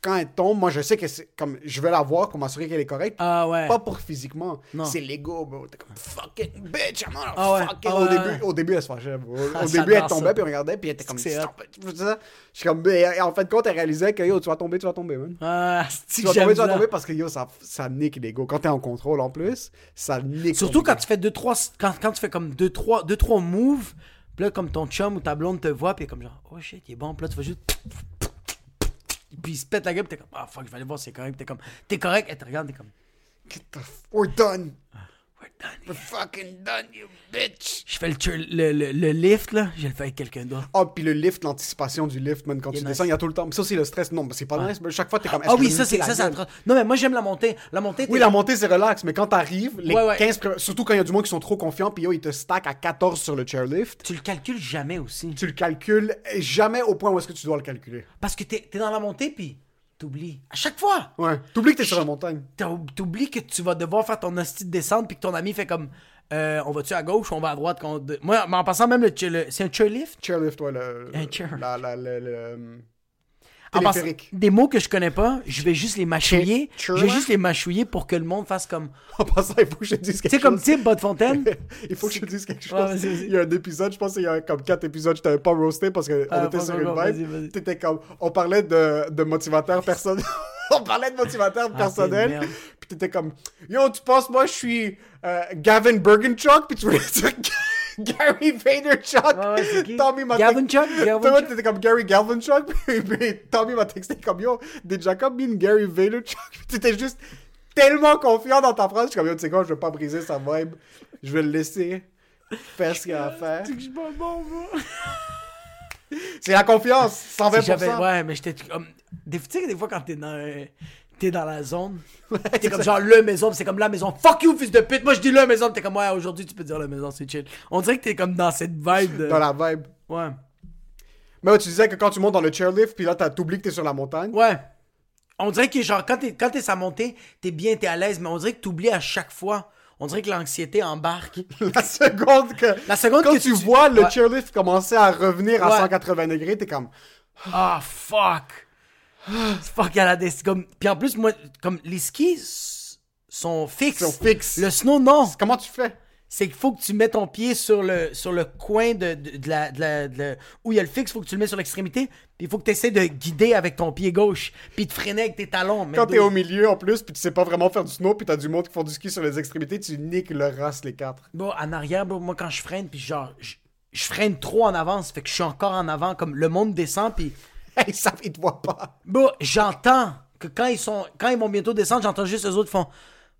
Quand elle tombe, moi, je sais que c'est comme. Je vais la voir pour m'assurer qu'elle est correcte. Ah ouais. Pas pour physiquement. Non. C'est l'ego, bro. T'es comme fucking bitch, I'm Ah ouais. fuck it. Ah au, début, au début, elle se fâchait, bro. Ah, Au début, elle tombait, ça. puis elle regardait, puis elle était comme. C'est? Je suis comme. mais En fin de compte, elle réalisait que yo, tu vas tomber, tu vas tomber, man. Ah, Tu vas tomber, tu vas tomber parce que yo, ça, ça nique l'ego. Quand t'es en contrôle en plus, ça nique. Surtout quand tu fais deux trois quand, quand tu fais comme deux trois deux trois moves, puis là comme ton chum ou ta blonde te voit puis comme genre oh shit, il est bon, puis là tu vas juste puis il se pète la gueule, t'es comme ah fuck, je vais aller voir c'est correct, t'es comme t'es correct, elle te regarde, t'es comme Get the f- We're done. We're done. We're fucking done, you bitch. Je fais le, tur- le, le, le lift là, je le fais avec quelqu'un d'autre. Oh, puis le lift, l'anticipation du lift, man, quand Il est tu nice. descends, il y a tout le temps. Mais ça aussi, le stress, non, mais c'est pas nice. mais chaque fois, t'es comme. est-ce Ah que oui, je ça c'est ça c'est la gueule? Non mais moi j'aime la montée. La montée t'es Oui, la montée, c'est relax, mais quand t'arrives, les Ouais, ouais. 15 pre- Surtout quand il y a du monde qui sont trop confiants, puis yo, ils te stack à 14 sur le chairlift. tu le calcules jamais aussi. Tu le calcules jamais au point où est-ce que tu dois le calculer. Parce que t'es es dans la montée puis t'oublies. À chaque fois. Ouais. T'oublies que t'es sur la montagne. T'oublies que tu vas devoir faire ton hostie de descente puis que ton ami fait comme euh, on va-tu à gauche ou on va à droite Moi, mais en passant même le, le- c'est un chairlift? Chairlift, ouais, le. Un chair. La, la, euh, En téléphérique. des mots que je connais pas, je vais juste les mâchouiller. Je vais juste les mâchouiller pour que le monde fasse comme. En passant, il faut que je te dise quelque Tu sais, comme chose. type Bas de Fontaine? Il faut que je te dise quelque chose. Ouais, il y a un épisode, je pense qu'il y a comme 4 épisodes, je t'avais pas roasté parce qu'on Ah, était sur une vibe. T'étais comme. On parlait de, de motivateur personnel. on parlait de motivateur Ah, personnel. Puis t'étais comme. Yo, tu penses, moi, je suis euh, Gavin Bergenchuk? Puis tu voulais dire Gary Vaynerchuk. Ouais? Tommy m'a Gavin tex- Chuck? Gavin Toi, Chuck? t'étais comme Gary Galvanchuk. Puis, puis Tommy m'a texté comme Yo, did Jacob mean Gary Vaynerchuk? Puis t'étais juste tellement confiant dans ta phrase. Je suis comme Yo, tu sais quoi, je vais pas briser sa vibe. Je vais le laisser faire ce qu'il a à faire. Je suis pas bon. C'est la confiance, Si 120%. j'avais- Ouais, mais j'étais comme. Des, tu sais, que des fois, quand t'es dans. euh, T'es dans la zone. T'es comme genre le maison, c'est comme la maison. Fuck you, fils de pute. Moi, je dis le maison. T'es comme, ouais, aujourd'hui, tu peux dire la maison, c'est chill. On dirait que t'es comme dans cette vibe de. Dans la vibe. Ouais. Mais ouais, tu disais que quand tu montes dans le chairlift, puis là, t'as- t'oublies que t'es sur la montagne. Ouais. On dirait que, genre, quand t'es, quand t'es sa montée, t'es bien, t'es à l'aise, mais on dirait que t'oublies à chaque fois. On dirait que l'anxiété embarque. La seconde que. La seconde quand que tu tu- vois le chairlift commencer à revenir à Ouais. 180 degrés, t'es comme. Ah, fuck. fuck, à la des... comme Puis en plus, moi, comme les skis sont fixes. Ils sont fixes. Le snow, non. Comment tu fais? c'est qu'il faut que tu mets ton pied sur le, sur le coin de, de, de la, de la- où il y a le fixe, il faut que tu le mets sur l'extrémité, puis il faut que tu essaies de guider avec ton pied gauche, puis de freiner avec tes talons. Quand t'es au milieu en plus, puis tu sais pas vraiment faire du snow, puis t'as du monde qui font du ski sur les extrémités, tu niques le race les quatre. Bon, en arrière, bro, moi quand je freine, puis genre, je, je freine trop en avance, fait que je suis encore en avant, comme le monde descend, puis Hey, ça, ils te voient pas. bon, j'entends que quand ils sont, quand ils vont bientôt descendre, j'entends juste les autres font,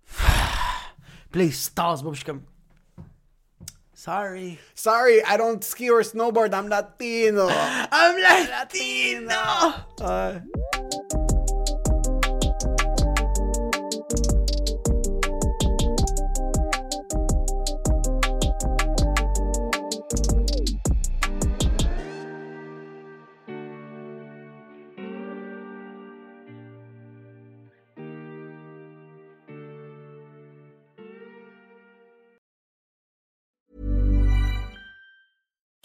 puis ils se tassent, puis je suis comme, sorry, Sorry, I don't ski or snowboard, I'm Latino. I'm Latino. Ouais.